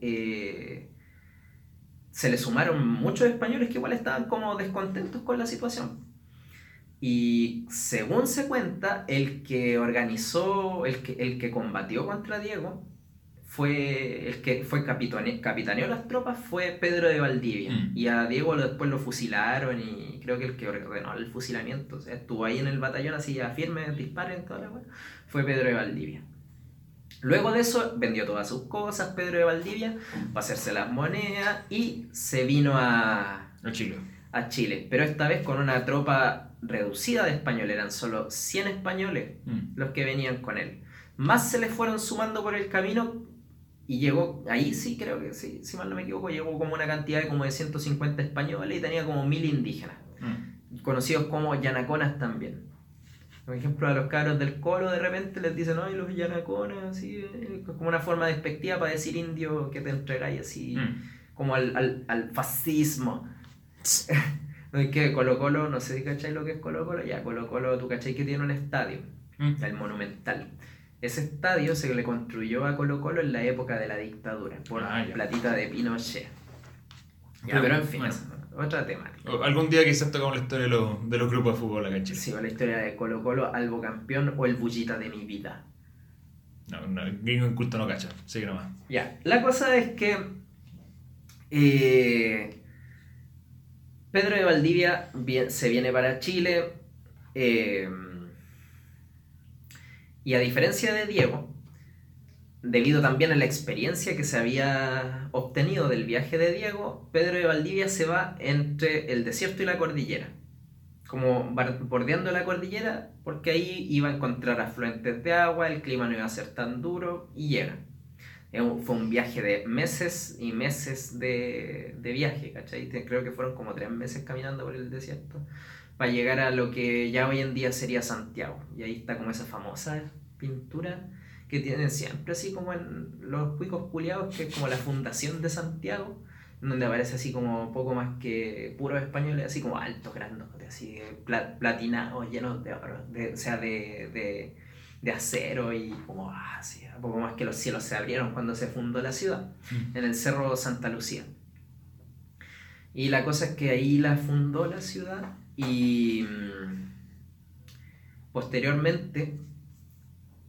eh, se le sumaron muchos españoles que igual estaban como descontentos con la situación. Y según se cuenta, el que organizó, el que, el que combatió contra Diego, fue el que fue capitane, capitaneó las tropas fue Pedro de Valdivia. Mm. Y a Diego lo- después lo fusilaron y creo que el que ordenó el fusilamiento, o sea, estuvo ahí en el batallón así ya firme, disparen, toda la wea, fue Pedro de Valdivia. Luego de eso vendió todas sus cosas Pedro de Valdivia para hacerse las monedas y se vino a, Chile. a Chile, pero esta vez con una tropa reducida de españoles, eran solo 100 españoles Mm. los que venían con él. Más se le fueron sumando por el camino y llegó, ahí sí creo que sí, si mal no me equivoco, llegó como una cantidad de como de 150 españoles y tenía como 1000 indígenas, Mm. conocidos como yanaconas también. Por ejemplo, a los cabros del colo de repente les dicen, ay, los yanaconas, así, eh, como una forma despectiva para decir indio que te entregáis así, Mm. como al, al, al fascismo. no es que Colo Colo, no sé si cacháis lo que es Colo Colo, ya Colo Colo, tú cacháis que tiene un estadio, Mm. el Monumental. Ese estadio se le construyó a Colo Colo en la época de la dictadura, por Ah, ya. platita de Pinochet. Ya, Pero, pero en fin, bueno. otra temática. O- Algún día quizás tocamos la historia de los, de los grupos de fútbol acá en Chile. Sí, o la historia de Colo Colo, Albo Campeón o el Bullita de mi vida. No, no, gringo en culto no cacha. Sigue nomás. Ya, la cosa es que eh, Pedro de Valdivia vi- se viene para Chile eh, y a diferencia de Diego, debido también a la experiencia que se había obtenido del viaje de Diego, Pedro de Valdivia se va entre el desierto y la cordillera. Como bordeando la cordillera, porque ahí iba a encontrar afluentes de agua, el clima no iba a ser tan duro y llega. Fue un viaje de meses y meses de, viaje, ¿cachai? Creo que fueron como tres meses caminando por el desierto para llegar a lo que ya hoy en día sería Santiago. Y ahí está como esa famosa pintura que tienen siempre así como en los cuicos culiados, que es como la fundación de Santiago, donde aparece así como poco más que puros españoles, así como altos, grandotes, así pla- platinados, llenos de oro, de- o sea, de, de, de acero y como ah, así, poco más que los cielos se abrieron cuando se fundó la ciudad, Mm. en el cerro Santa Lucía. Y la cosa es que ahí la fundó la ciudad y mm, posteriormente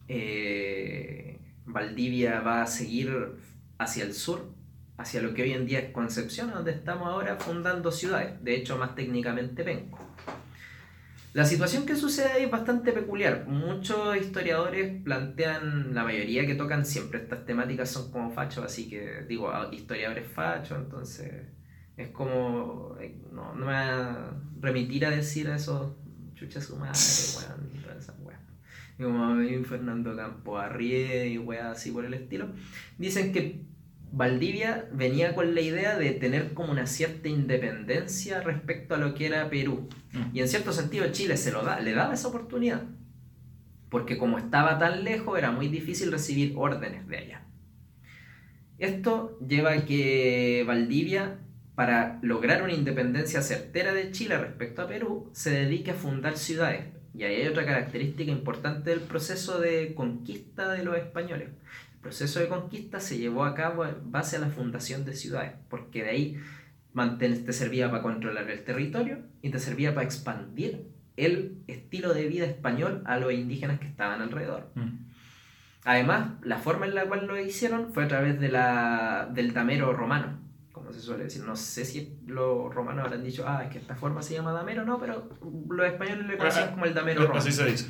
eh, Valdivia va a seguir hacia el sur, hacia lo que hoy en día es Concepción, donde estamos ahora fundando ciudades, de hecho más técnicamente Penco. La situación que sucede ahí es bastante peculiar. Muchos historiadores plantean, la mayoría que tocan siempre estas temáticas son como fachos, así que digo, ah, historiadores fachos, entonces es como, eh, no, no me va a remitir a decir a esos chuchas su madre, weón, esas weas. Y como a mí Fernando Campo Arrie y weas así por el estilo. Dicen que Valdivia venía con la idea de tener como una cierta independencia respecto a lo que era Perú. Mm. Y en cierto sentido Chile se lo da, le daba esa oportunidad. Porque como estaba tan lejos era muy difícil recibir órdenes de allá. Esto lleva a que Valdivia, para lograr una independencia certera de Chile respecto a Perú, se dedique a fundar ciudades. Y ahí hay otra característica importante del proceso de conquista de los españoles. El proceso de conquista se llevó a cabo en base a la fundación de ciudades, porque de ahí te servía para controlar el territorio y te servía para expandir el estilo de vida español a los indígenas que estaban alrededor. Mm. Además, la forma en la cual lo hicieron fue a través de la, del damero romano, se suele decir. No sé si los romanos habrán dicho, ah, es que esta forma se llama damero, no, pero los españoles le conocían como el damero romano. Así se dice.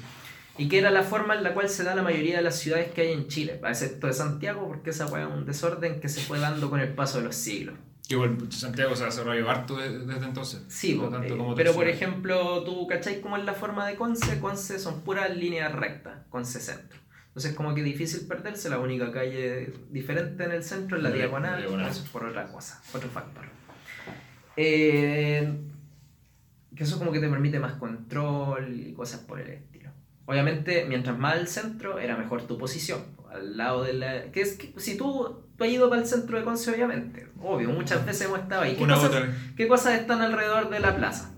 Y que era la forma en la cual se da la mayoría de las ciudades que hay en Chile, excepto de Santiago, porque esa fue un desorden que se fue dando con el paso de los siglos. Que igual Santiago se ha desarrollado harto de- desde entonces. Sí, No tanto eh, como pero por ejemplo, tú cachai cómo es la forma de Conce, Conce son puras líneas rectas, Conce centro. Entonces como que difícil perderse, la única calle diferente en el centro es la La diagonal, diagonal. eso es por otra cosa, otro factor. Eh, que eso como que te permite más control y cosas por el estilo. Obviamente, mientras más al centro, era mejor tu posición. Al lado de la. Que es que si tú, tú has ido para el centro de Conce, obviamente. Obvio, muchas veces hemos estado ahí. ¿Qué, Una cosas. ¿Qué cosas están alrededor de la plaza?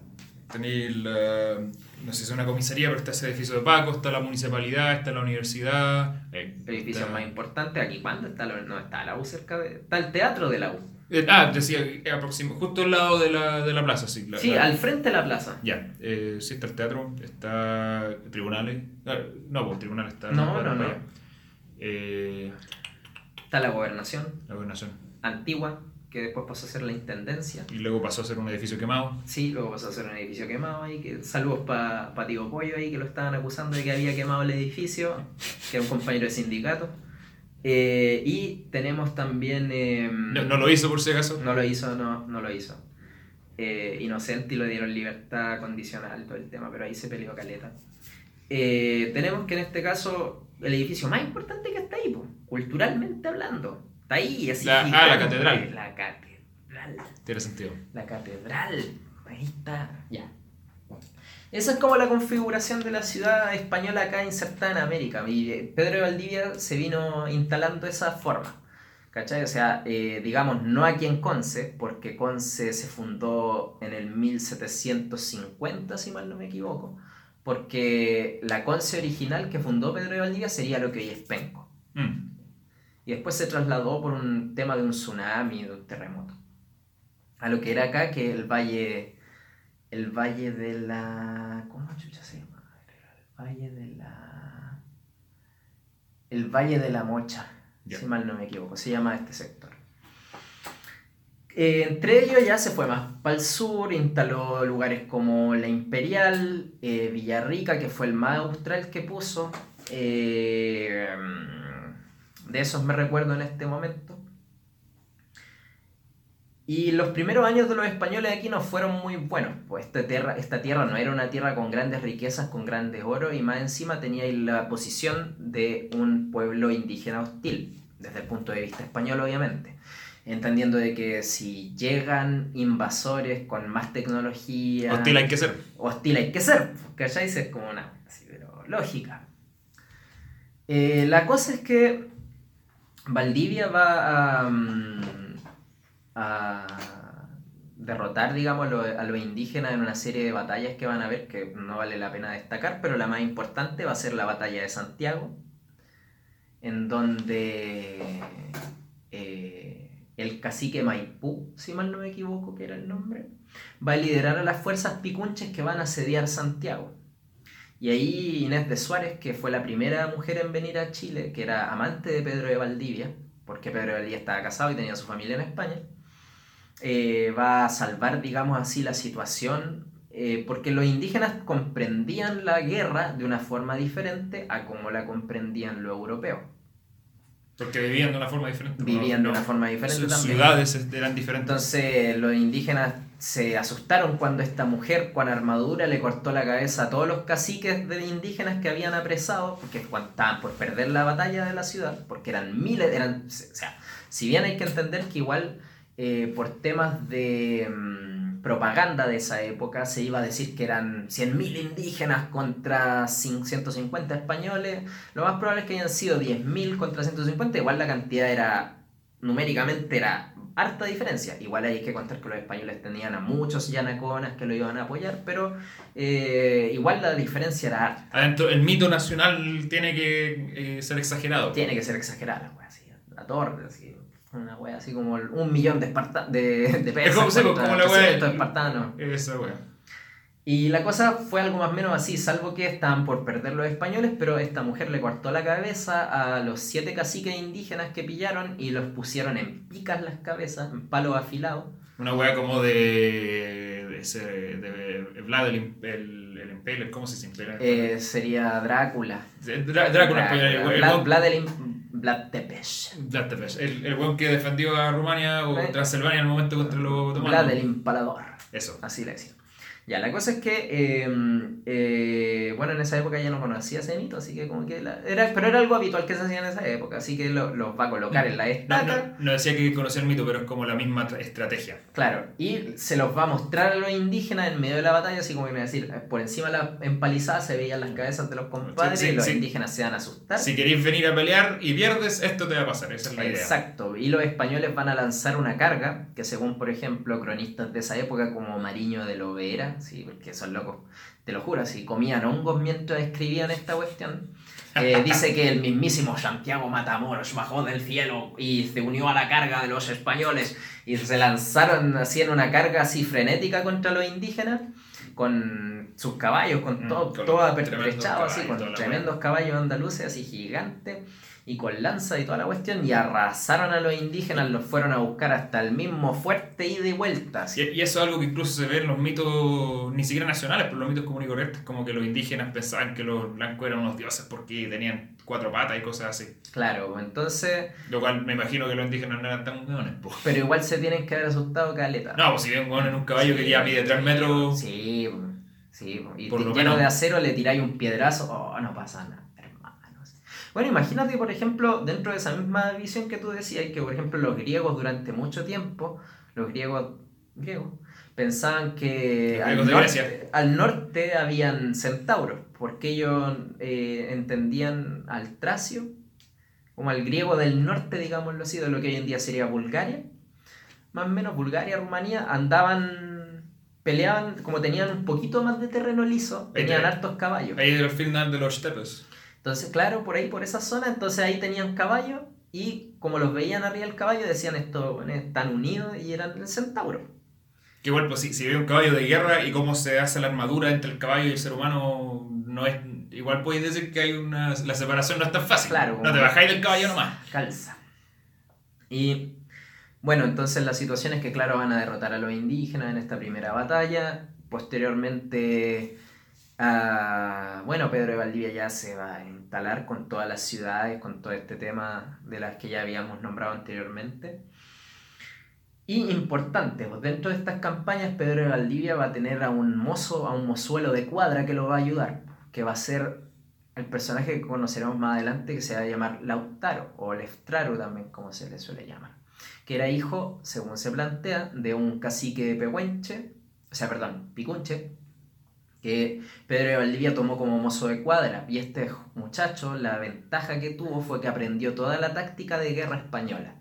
Tenéis la, no sé si es una comisaría, pero está ese edificio de Paco, está la municipalidad, está la universidad. Edificios está- más importantes. Aquí, ¿cuándo está la, no está la U cerca de. Está el teatro de la U. Eh, ah, decía, aproxima- justo al lado de la, de la plaza, sí. la- Sí, la- al frente de la plaza. Ya, eh, sí está el teatro, está tribunales. Ah, No, pues tribunales está. No, no, no. Eh, Está la gobernación la gobernación. antigua, que después pasó a ser la intendencia. Y luego pasó a ser un edificio quemado. Sí, luego pasó a ser un edificio quemado ahí. Que, saludos para pa Tío Pollo ahí, que lo estaban acusando de que había quemado el edificio, que era un compañero de sindicato. Eh, y tenemos también... eh, No, no lo hizo por si acaso. no lo hizo, no, no lo hizo. Eh, inocente y lo dieron libertad condicional, todo el tema, pero ahí se peleó caleta. Eh, tenemos que en este caso el edificio más importante que está ahí, po, culturalmente hablando. Está ahí, así. La- ah, la catedral. La catedral. Tiene sentido. La catedral. Ahí está. Ya. Esa es como la configuración de la ciudad española acá insertada en América. Y eh, Pedro de Valdivia se vino instalando de esa forma. ¿Cachai? O sea, eh, digamos, no aquí en Conce, porque Conce se fundó en el 1750, si mal no me equivoco. Porque la Conce original que fundó Pedro de Valdivia sería lo que hoy es Penco. Mm. Y después se trasladó por un tema de un tsunami, de un terremoto. A lo que era acá, que el valle. El valle de la. ¿Cómo chucha se llama? El valle de la. El valle de la Mocha, si mal no me equivoco, se llama este sector. Eh, entre ellos ya se fue más para el sur, instaló lugares como la Imperial, eh, Villarrica, que fue el más austral que puso. eh, de esos me recuerdo en este momento. Y los primeros años de los españoles aquí no fueron muy buenos, pues esta tierra, esta tierra no era una tierra con grandes riquezas, con grandes oro, y más encima tenía la posición de un pueblo indígena hostil, desde el punto de vista español obviamente, entendiendo de que si llegan invasores con más tecnología... Hostil hay que ser. hostil hay que ser, ¿cachai? Es como una, así, pero lógica. Eh, la cosa es que Valdivia va a, mm, derrotar, digamos, a lo- a los indígenas en una serie de batallas que van a ver que no vale la pena destacar, pero la más importante va a ser la batalla de Santiago, en donde eh, el cacique Maipú, si mal no me equivoco, que era el nombre, va a liderar a las fuerzas picunches que van a asediar Santiago. Y ahí Inés de Suárez, que fue la primera mujer en venir a Chile, que era amante de Pedro de Valdivia, porque Pedro de Valdivia estaba casado y tenía su familia en España, eh, va a salvar, digamos así, la situación, eh, porque los indígenas comprendían la guerra de una forma diferente a como la comprendían los europeos. Porque vivían de una forma diferente. Vivían de una forma diferente Sus también. ciudades eran diferentes. Entonces los indígenas se asustaron cuando esta mujer con armadura le cortó la cabeza a todos los caciques de indígenas que habían apresado, porque estaban por perder la batalla de la ciudad, porque eran miles, eran, o sea, si bien hay que entender que igual eh, por temas de mm, propaganda de esa época se iba a decir que eran 100.000 indígenas contra cin- 150 españoles, lo más probable es que hayan sido 10.000 contra 150, igual la cantidad era, numéricamente era harta diferencia. Igual hay que contar que los españoles tenían a muchos yanaconas que lo iban a apoyar, pero eh, igual la diferencia era harta. Adentro, el mito nacional tiene que eh, ser exagerado. Tiene que ser exagerada la wea así. La torre, así. Una wea así como un millón de, esparta de, de persas como- sí, pues, como la wea- 300 espartanos. Esa wea. Y la cosa fue algo más o menos así, salvo que estaban por perder los españoles, pero esta mujer le cortó la cabeza a los siete caciques indígenas que pillaron y los pusieron en picas las cabezas, en palos afilados. Una wea como de. de ese. de Vlad el, el, el Impaler. ¿Cómo se dice? Eh, sería Drácula. Drácula, el, el, Vlad, Vlad el Vlad Tepes. Vlad Tepes, el, el weón que defendió a Rumania o Eh. Transilvania en el momento contra los Vlad otomanos. el Impalador. Eso. Así le decían. Ya, la cosa es que, eh, eh, bueno, en esa época ya no conocía ese mito, así que como que, la- era, pero era algo habitual que se hacía en esa época, así que lo- los va a colocar en la No, estaca. no, no decía que conocía el mito, pero es como la misma tra- estrategia. Claro, y se los va a mostrar a los indígenas en medio de la batalla, así como que me va a decir, por encima de la empalizada se veían las cabezas de los compadres Sí, sí, y los sí. indígenas se van a asustar. Si queréis venir a pelear y pierdes, esto te va a pasar. Esa es la idea. Exacto, y los españoles van a lanzar una carga que según por ejemplo cronistas de esa época como Mariño de Lovera, sí, porque son locos, te lo juro, si comían hongos mientras escribían esta cuestión, eh, dice que el mismísimo Santiago Matamoros bajó del cielo y se unió a la carga de los españoles y se lanzaron así en una carga así frenética contra los indígenas con sus caballos, con Mm, todo, con todo apertrechado así, con tremendos caballos andaluces así gigantes y con lanza y toda la cuestión y arrasaron a los indígenas, los fueron a buscar hasta el mismo fuerte y de vuelta. Y, y eso es algo que incluso se ve en los mitos, ni siquiera nacionales, pero los mitos comunes y corrientes, como que los indígenas pensaban que los blancos eran unos dioses porque tenían cuatro patas y cosas así. Claro, entonces, Lo cual me imagino que los indígenas no eran tan hueones. po. pero igual se tienen que haber asustado caleta. No, pues si ven hueón en un caballo que ya mide 3 metros, Sí, po, sí, po. y Por lo lleno menos. de acero le tiráis un piedrazo, oh, no pasa nada. Bueno, imagínate, por ejemplo, dentro de esa misma visión que tú decías, que por ejemplo los griegos durante mucho tiempo, los griegos, griegos pensaban que al norte, al norte habían centauros, porque ellos eh, entendían al tracio como al griego del norte, digámoslo así, de lo que hoy en día sería Bulgaria, más o menos Bulgaria, Rumanía, andaban, peleaban, como tenían un poquito más de terreno liso, Ahí tenían te- hartos caballos. ahí al final de los stepes. Entonces, claro, por ahí, por esa zona, entonces ahí tenían caballos y como los veían arriba del caballo, decían bueno, están unidos y eran el centauro. Que igual, pues si, si ve un caballo de guerra y cómo se hace la armadura entre el caballo y el ser humano, no es. Igual podéis decir que hay una. La separación no es tan fácil. Claro, No te bajáis del caballo nomás. calza. Y bueno, entonces la situación es que, claro, van a derrotar a los indígenas en esta primera batalla. Posteriormente, ah, bueno, Pedro de Valdivia ya se va a instalar con todas las ciudades, con todo este tema de las que ya habíamos nombrado anteriormente. Y importante, pues dentro de estas campañas Pedro de Valdivia va a tener a un mozo, a un mozuelo de cuadra que lo va a ayudar, que va a ser el personaje que conoceremos más adelante que se va a llamar Lautaro o Leftraro también como se le suele llamar, que era hijo, según se plantea, de un cacique Pehuenche, o sea, perdón, Picunche, que Pedro de Valdivia tomó como mozo de cuadra y este muchacho la ventaja que tuvo fue que aprendió toda la táctica de guerra española.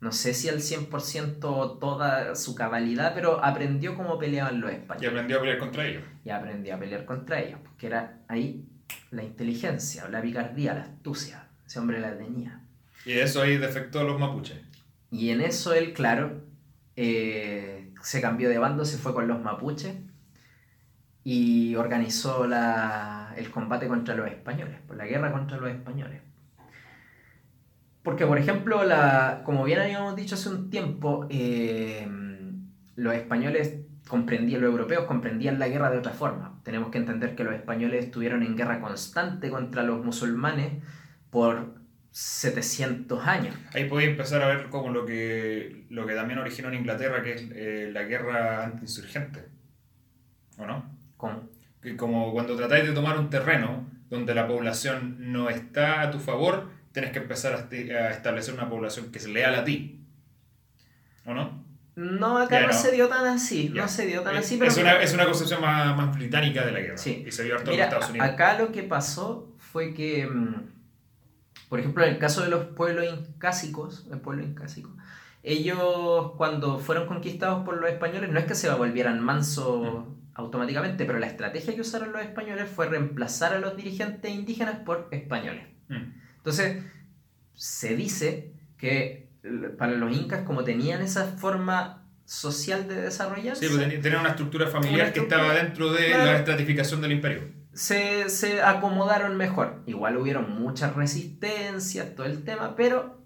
No sé si al 100% toda su cabalidad, pero aprendió cómo peleaban los Y españoles aprendió a pelear contra ellos. y aprendió a pelear contra ellos, porque era ahí la inteligencia, la picardía, la astucia. Ese hombre la tenía. Y de eso ahí defectó a los mapuches. Y en eso él, claro, eh, se cambió de bando, se fue con los mapuches y organizó la, el combate contra los españoles, por la guerra contra los españoles. Porque, por ejemplo, la, como bien habíamos dicho hace un tiempo, eh, los españoles comprendían, los europeos comprendían la guerra de otra forma. Tenemos que entender que los españoles estuvieron en guerra constante contra los musulmanes por 700 años. Ahí podéis empezar a ver como lo que, lo que también originó en Inglaterra, que es eh, la guerra antiinsurgente. ¿O no? Que como cuando tratáis de tomar un terreno donde la población no está a tu favor, tienes que empezar a, establecer una población que es leal a ti. ¿O no? No, acá Ya no, no. se dio tan así, Ya. no se dio tan Es- así, pero... es, una, es una concepción más, más británica de la guerra. Sí. Y se vio harto Mira, en Estados Unidos. acá lo que pasó fue que, mm, por ejemplo, en el caso de los pueblos incásicos, el pueblo incásico, ellos cuando fueron conquistados por los españoles, no es que se volvieran mansos automáticamente, pero la estrategia que usaron los españoles fue reemplazar a los dirigentes indígenas por españoles. Mm. Entonces, se dice que para los incas, como tenían esa forma social de desarrollarse, Sí, pues tenía, tenía una estructura familiar Una que estructura- estaba dentro de Claro. la estratificación del imperio. se, se acomodaron mejor. Igual hubieron muchas resistencias, todo el tema, pero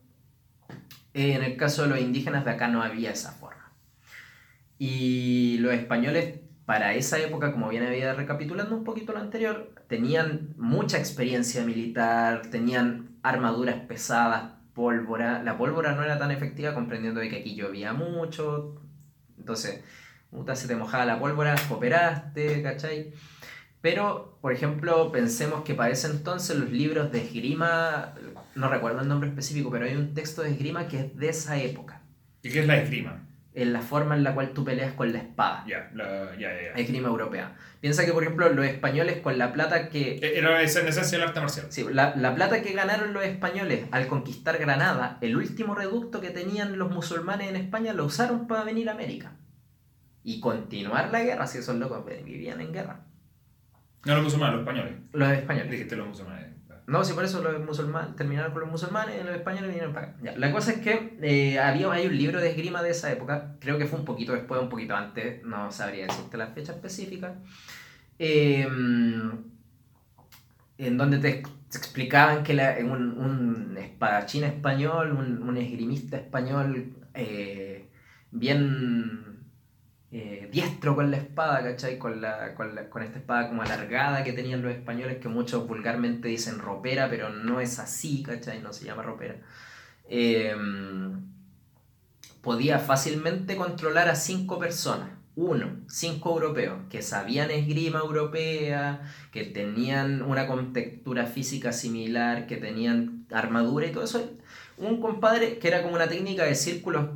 eh, en el caso de los indígenas de acá no había esa forma. Y los españoles, para esa época, como bien había recapitulando un poquito lo anterior, tenían mucha experiencia militar, tenían armaduras pesadas, pólvora. La pólvora no era tan efectiva, comprendiendo de que aquí llovía mucho. Entonces, puta, se te mojaba la pólvora, cooperaste, ¿cachai? Pero, por ejemplo, pensemos que para ese entonces los libros de esgrima, no recuerdo el nombre específico, pero hay un texto de esgrima que es de esa época. ¿Y qué es la esgrima? En la forma en la cual tú peleas con la espada. Ya, la, ya, ya, ya. Esgrima europea. Piensa que, por ejemplo, los españoles con la plata que... E- Era esa en esencia el arte marcial. Sí, la, la plata que ganaron los españoles al conquistar Granada, el último reducto que tenían los musulmanes en España, lo usaron para venir a América. Y continuar la guerra, si esos locos vivían en guerra. No los musulmanes, los españoles. Los españoles. Dijiste los musulmanes. No, si por eso los musulmanes terminaron con los musulmanes los españoles vinieron para acá. La cosa es que eh, había, hay un libro de esgrima de esa época, creo que fue un poquito después, un poquito antes, no sabría decirte la fecha específica, eh, en donde te, explicaban que un, un espadachín español, un, un esgrimista español eh, bien eh, diestro con la espada, ¿cachai? Con, con, la- con esta espada como alargada que tenían los españoles, que muchos vulgarmente dicen ropera, pero no es así, ¿cachai? No se llama ropera. Eh, podía fácilmente controlar a cinco personas. Uno, cinco europeos que sabían esgrima europea, que tenían una contextura física similar, que tenían armadura y todo eso. Un compadre que era como una técnica de círculos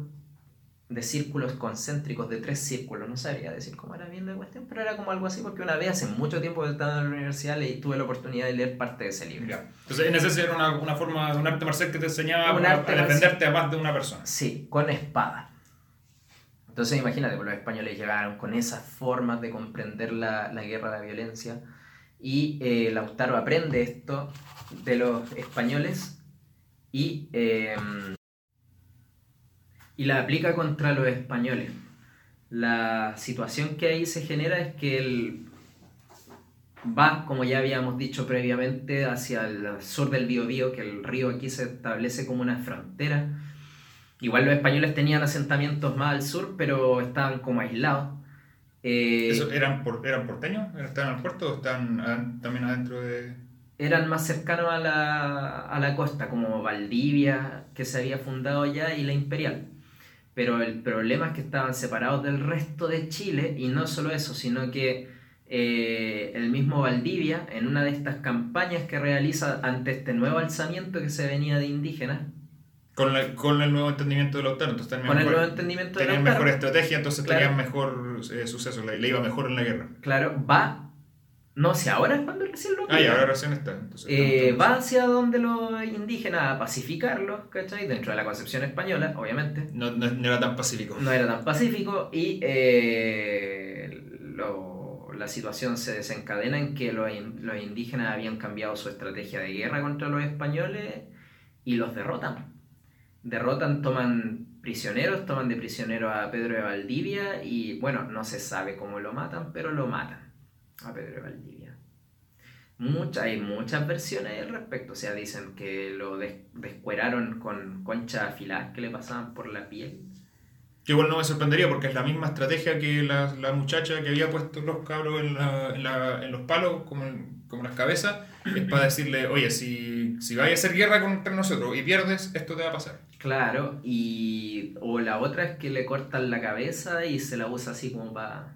de círculos concéntricos, de tres círculos, no sabría decir cómo era bien la cuestión, pero era como algo así, porque una vez hace mucho tiempo que estaba en la universidad y tuve la oportunidad de leer parte de ese libro. Ya. Entonces, en esencia era una, una forma un arte marcial que te enseñaba Un a, arte a defenderte a más de una persona. Sí, con espada. Entonces imagínate, pues los españoles llegaron con esas formas de comprender la, la guerra, la violencia, y eh, Lautaro aprende esto de los españoles y, eh, y la aplica contra los españoles. La situación que ahí se genera es que él va, como ya habíamos dicho previamente, hacia el sur del Biobío, que el río aquí se establece como una frontera. Igual los españoles tenían asentamientos más al sur, pero estaban como aislados. Eh, ¿Eso eran, por, ¿Eran porteños? ¿Estaban al puerto o están también adentro de...? eran más cercanos a la, a la costa, como Valdivia, que se había fundado ya, y la Imperial. Pero el problema es que estaban separados del resto de Chile, y no solo eso, sino que eh, el mismo Valdivia, en una de estas campañas que realiza ante este nuevo alzamiento que se venía de indígenas, Con, la- con el nuevo entendimiento de Lautaro, entonces tenían con el mejor, nuevo entendimiento de tenían mejor estrategia, entonces Claro. tenían mejor eh, suceso, le, le iba mejor en la guerra. claro, va, no sé, ahora es cuando recién lo Ah, y ahora recién está. entonces, Eh, va hacia donde los indígenas a pacificarlos, ¿cachai? Dentro de la concepción española, obviamente. no, no, no era tan pacífico. No era tan pacífico y eh, lo- la situación se desencadena en que los, los indígenas habían cambiado su estrategia de guerra contra los españoles y los derrotan. Derrotan, toman prisioneros, toman de prisionero a Pedro de Valdivia y bueno, no se sabe cómo lo matan, pero lo matan a Pedro Valdivia. Mucha, hay muchas versiones al respecto, o sea, dicen que lo des- descueraron con conchas afiladas que le pasaban por la piel. Que igual no me sorprendería porque es la misma estrategia que la, la muchacha que había puesto los cabros en, la- en, la- en los palos, como en, como las cabezas, es para decirle, oye, si, si vais a hacer guerra contra nosotros y pierdes, esto te va a pasar. Claro, y o la otra es que le cortan la cabeza y se la usa así como para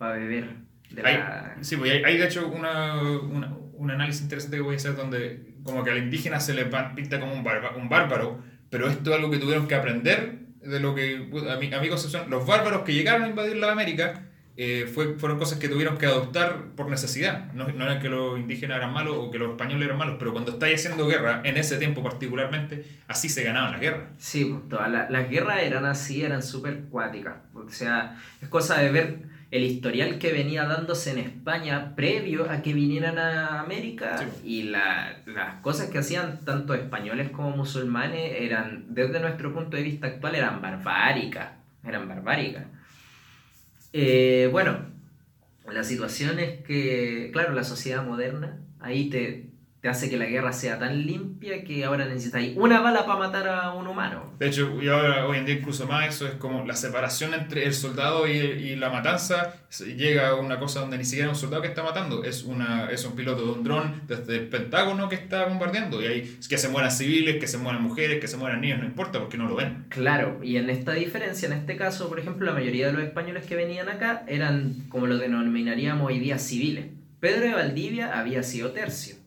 beber de la... Hay, sí, pues hay, hay de hecho una, una- un análisis interesante que voy a hacer donde como que al indígena se le pinta como un, barba- un bárbaro, pero esto es algo que tuvieron que aprender de lo que, a mi, a mi concepción, los bárbaros que llegaron a invadir la América eh, fue, fueron cosas que tuvieron que adoptar por necesidad. No, no era que los indígenas eran malos o que los españoles eran malos, pero cuando estáis haciendo guerra, en ese tiempo particularmente, así se ganaban las guerras. Sí, pues, todas la- las guerras eran así, eran súper cuáticas. O sea, es cosa de ver el historial que venía dándose en España previo a que vinieran a América Sí. y la- las cosas que hacían tanto españoles como musulmanes eran, desde nuestro punto de vista actual, eran barbáricas. Eran barbáricas. Eh, bueno, la situación es que, claro, la sociedad moderna, ahí te, te hace que la guerra sea tan limpia que ahora necesitáis una bala para matar a un humano. De hecho, y ahora hoy en día incluso más eso es como la separación entre el soldado y, y la matanza llega a una cosa donde ni siquiera es un soldado que está matando, es, una, es un piloto de un dron desde el Pentágono que está bombardeando y ahí que se mueran civiles, que se mueran mujeres, que se mueran niños, no importa porque no lo ven. Claro, y en esta diferencia, en este caso, por ejemplo, la mayoría de los españoles que venían acá eran como lo denominaríamos hoy día civiles. Pedro de Valdivia había sido tercio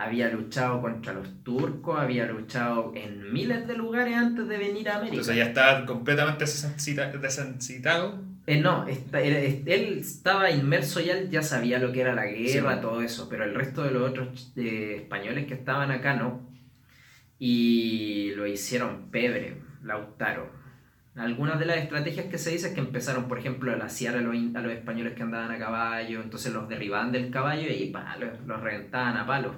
había luchado contra los turcos, había luchado en miles de lugares antes de venir a América. Entonces ya estaba completamente desensitado. Eh, no, él estaba inmerso ya, ya sabía lo que era la guerra, todo eso, pero el resto de los otros eh, españoles que estaban acá no. Y lo hicieron pebre, Lautaro. Algunas de las estrategias que se dice es que empezaron, por ejemplo, a laciar a los, a los españoles que andaban a caballo, entonces los derribaban del caballo y los, los reventaban a palos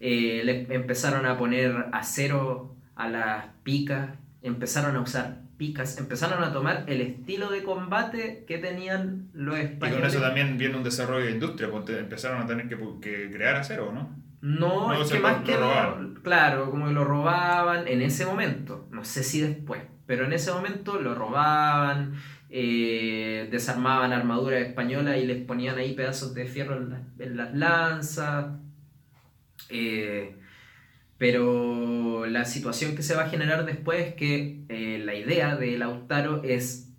eh, le empezaron a poner acero a las picas, empezaron a usar picas, empezaron a tomar el estilo de combate que tenían los españoles. Y con eso también viene un desarrollo de industria, porque empezaron a tener que, que crear acero, ¿no? No, es que más que claro, como que lo robaban en ese momento, no sé si después, pero en ese momento lo robaban, eh, desarmaban armaduras españolas y les ponían ahí pedazos de fierro en las lanzas, eh, pero la situación que se va a generar después es que eh, la idea de Lautaro es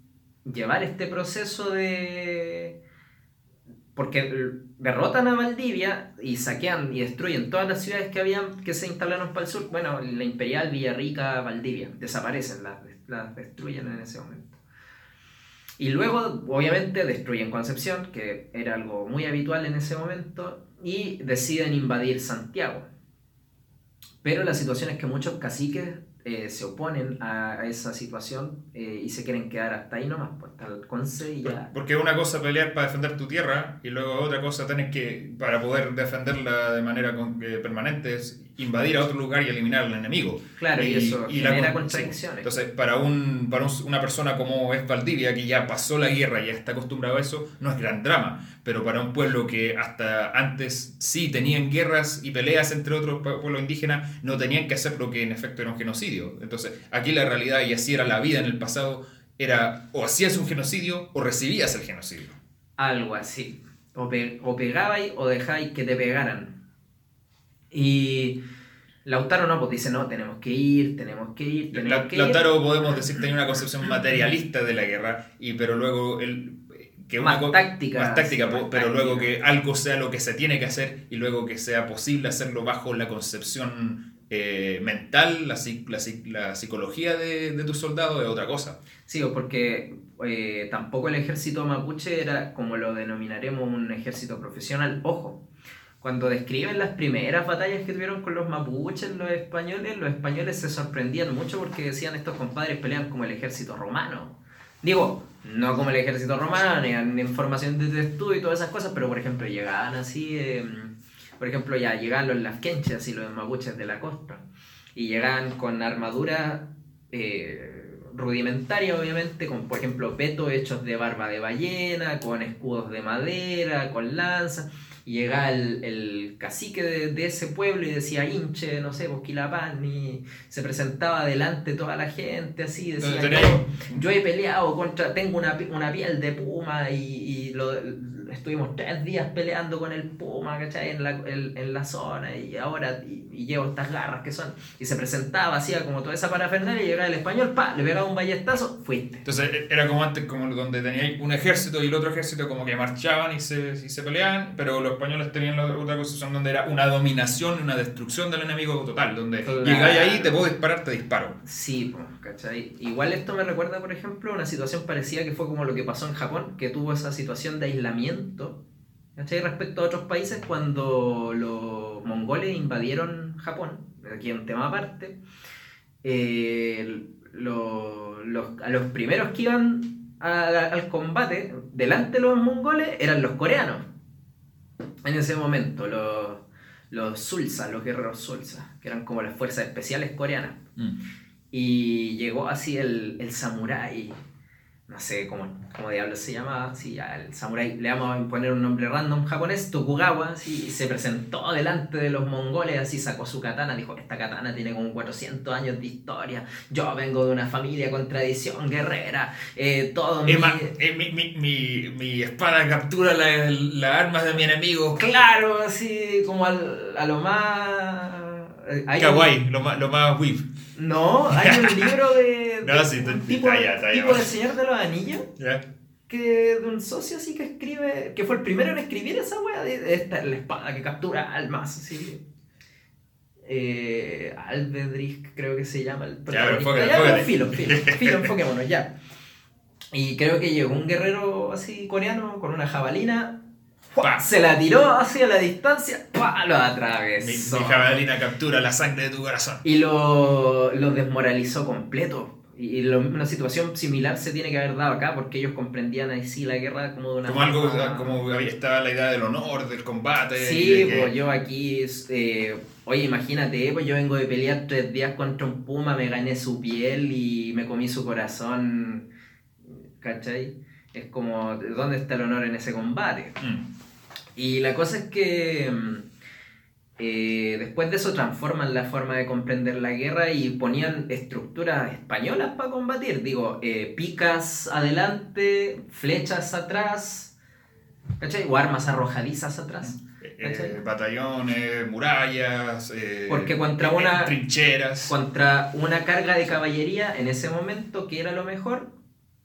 llevar este proceso de... Porque derrotan a Valdivia y saquean y destruyen todas las ciudades que habían que se instalaron para el sur. Bueno, la Imperial, Villarrica, Valdivia. Desaparecen, las, las destruyen en ese momento. Y luego, obviamente, destruyen Concepción, que era algo muy habitual en ese momento, y deciden invadir Santiago. Pero la situación es que muchos caciques eh, se oponen a, esa situación eh, y se quieren quedar hasta ahí nomás, pues hasta el Conce y ya. Porque una cosa pelear para defender tu tierra y luego otra cosa tenés que, para poder defenderla de manera eh, permanente, es invadir a otro lugar y eliminar al enemigo. Claro, y, eso genera contradicciones. Entonces, para, un, para una persona como es Valdivia, que ya pasó la guerra y ya está acostumbrado a eso, no es gran drama. Pero para un pueblo que hasta antes sí tenían guerras y peleas entre otros pueblos indígenas, no tenían que hacer lo que en efecto era un genocidio. Entonces, aquí la realidad, y así era la vida en el pasado, era o hacías un genocidio o recibías el genocidio. Algo así. O, o pegabais o dejáis que te pegaran. Y Lautaro no, pues dice, no, tenemos que ir, tenemos que ir, tenemos que Lautaro podemos decir tenía una concepción materialista de la guerra, y pero luego él... Que más táctica. Más táctica, pero luego que algo sea lo que se tiene que hacer y luego que sea posible hacerlo bajo la concepción eh, mental, la, la, psicología de, de tus soldados es otra cosa. Sí, porque eh, tampoco el ejército mapuche era como lo denominaremos un ejército profesional. Ojo, cuando describen las primeras batallas que tuvieron con los mapuches, los españoles, los españoles se sorprendían mucho porque decían estos compadres pelean como el ejército romano. Digo, no como el ejército romano, ni información de estudio y todas esas cosas, pero por ejemplo llegaban así, em, por ejemplo ya llegaban los lasquenches y los mapuches de la costa, y llegaban con armadura eh, rudimentaria obviamente, con por ejemplo petos hechos de barba de ballena, con escudos de madera, con lanzas y llegaba el, el cacique de, ese pueblo y decía hinche, no sé, Bosquilapán, y se presentaba delante toda la gente así, decía, yo, he peleado contra, tengo una, una piel de puma y, y lo, estuvimos tres días peleando con el puma, ¿cachai? En la, en, la zona y ahora y, llevo estas garras que son. Y se presentaba, hacía como toda esa parafernalia y llegaba el español, pa, le pegaba un ballestazo, fuiste. Entonces e, era como antes, como donde tenía un ejército y el otro ejército como que marchaban y se, y se peleaban, pero los españoles tenían la otra concepción donde era una dominación, una destrucción del enemigo total, donde llegáis ahí, te puedo disparar, te disparo. Sí, ¿cachai? Igual esto me recuerda, por ejemplo, una situación parecida que fue como lo que pasó en Japón, que tuvo esa situación de aislamiento Respecto a otros países, cuando los mongoles invadieron Japón, aquí un tema aparte, eh, a los primeros que iban al combate delante de los mongoles eran los coreanos. En ese momento, los, los Sulsa, los guerreros Sulsa, que eran como las fuerzas especiales coreanas. Mm. Y llegó así el, el samurái no sé cómo, cómo diablos se llama, sí, al samurái le vamos a poner un nombre random japonés, Tokugawa, sí, y se presentó delante de los mongoles, así sacó su katana, dijo, esta katana tiene como 400 años de historia, yo vengo de una familia con tradición guerrera, eh, todo mi... Eh, mi, mi, mi, mi, espada captura las la armas de mi enemigo. Claro, así como al, a lo más... Eh, Kawaii, lo más, lo más whip. No, hay un libro de. no, sí, tipo, tipo de Señor de los Anillos. Que de un socio así que escribe. Que fue el primero en escribir esa wea de, esta la espada que captura almas. Así. Eh, Albedrick, creo que se llama el Ya, pero enfócate, Filo, filo, filo, enfoquémonos, ya. Y creo que llegó un guerrero así coreano con una jabalina se la tiró hacia la distancia, ¡pah! lo atravesó. Mi, jabalina captura la sangre de tu corazón. Y lo, lo desmoralizó completo. Y una situación similar se tiene que haber dado acá porque ellos comprendían ahí sí la guerra como de una Como algo, como había estaba la idea del honor, del combate. Sí, pues yo aquí, eh, oye, imagínate, pues yo vengo de pelear tres días contra un puma, me gané su piel y me comí su corazón, ¿cachai? Es como, ¿dónde está el honor en ese combate? Mm. Y la cosa es que mm, eh, después de eso transforman la forma de comprender la guerra y ponían estructuras españolas para combatir. Digo, eh, picas adelante, flechas atrás, ¿cachai? O armas arrojadizas atrás. Eh, batallones, murallas, porque contra una trincheras, contra una carga de caballería en ese momento que era lo mejor,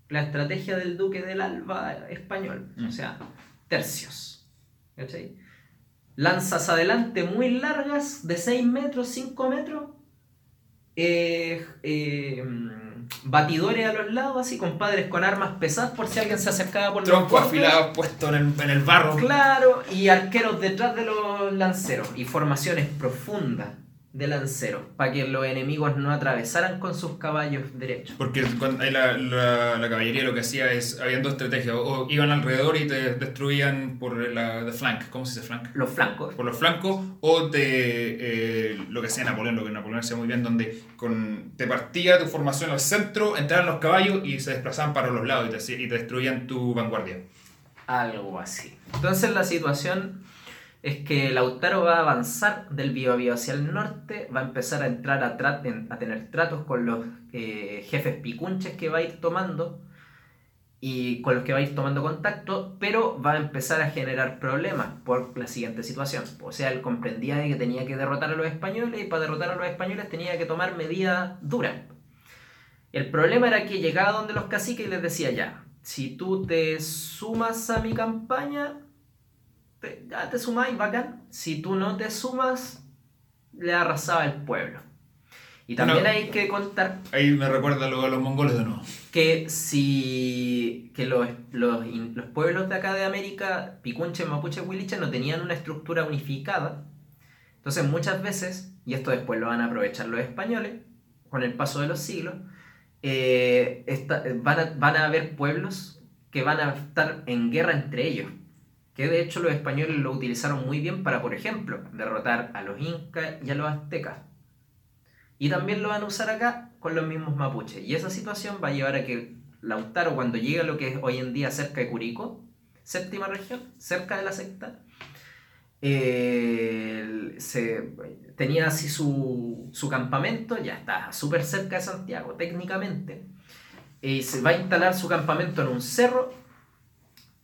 la estrategia del duque del Alba español, o mm. sea, tercios. ¿Cachai? Lanzas adelante muy largas, de 6 metros, 5 metros, eh, eh, batidores a los lados, así, compadres con armas pesadas por si alguien se acercaba por Tronco afilado puesto en el, en el barro. Claro, y arqueros detrás de los lanceros, y formaciones profundas de lancero, para que los enemigos no atravesaran con sus caballos derechos. Porque cuando la, la, la, caballería lo que hacía es, habían dos estrategias, o iban alrededor y te destruían por la de flank, ¿cómo se dice flank? Los flancos. Por los flancos, o te, eh, lo que hacía Napoleón, lo que Napoleón hacía muy bien, donde con, te partía tu formación al centro, entraban los caballos y se desplazaban para los lados y te, y te destruían tu vanguardia. Algo así. Entonces la situación es que Lautaro va a avanzar del Biobío hacia el norte, va a empezar a entrar a, a tener tratos con los eh, jefes picunches que va a ir tomando y con los que va a ir tomando contacto, pero va a empezar a generar problemas por la siguiente situación. O sea, él comprendía que tenía que derrotar a los españoles y para derrotar a los españoles tenía que tomar medidas duras. El problema era que llegaba donde los caciques y les decía ya, si tú te sumas a mi campaña, ya te sumáis, bacán. Si tú no te sumas, le arrasaba el pueblo. Y también hay que contar. Ahí me recuerda luego a los mongoles de nuevo. Que si. que los, los, los pueblos de acá de América, Picunche, Mapuche, Huiliche, no tenían una estructura unificada. Entonces, muchas veces, y esto después lo van a aprovechar los españoles, con el paso de los siglos, eh, van, a, van a haber pueblos que van a estar en guerra entre ellos que de hecho los españoles lo utilizaron muy bien para, por ejemplo, derrotar a los incas y a los aztecas. Y también lo van a usar acá con los mismos mapuches. Y esa situación va a llevar a que Lautaro, cuando llegue a lo que es hoy en día cerca de Curicó, séptima región, cerca de la secta, eh, se, tenía así su, su campamento, ya está súper cerca de Santiago técnicamente, y se va a instalar su campamento en un cerro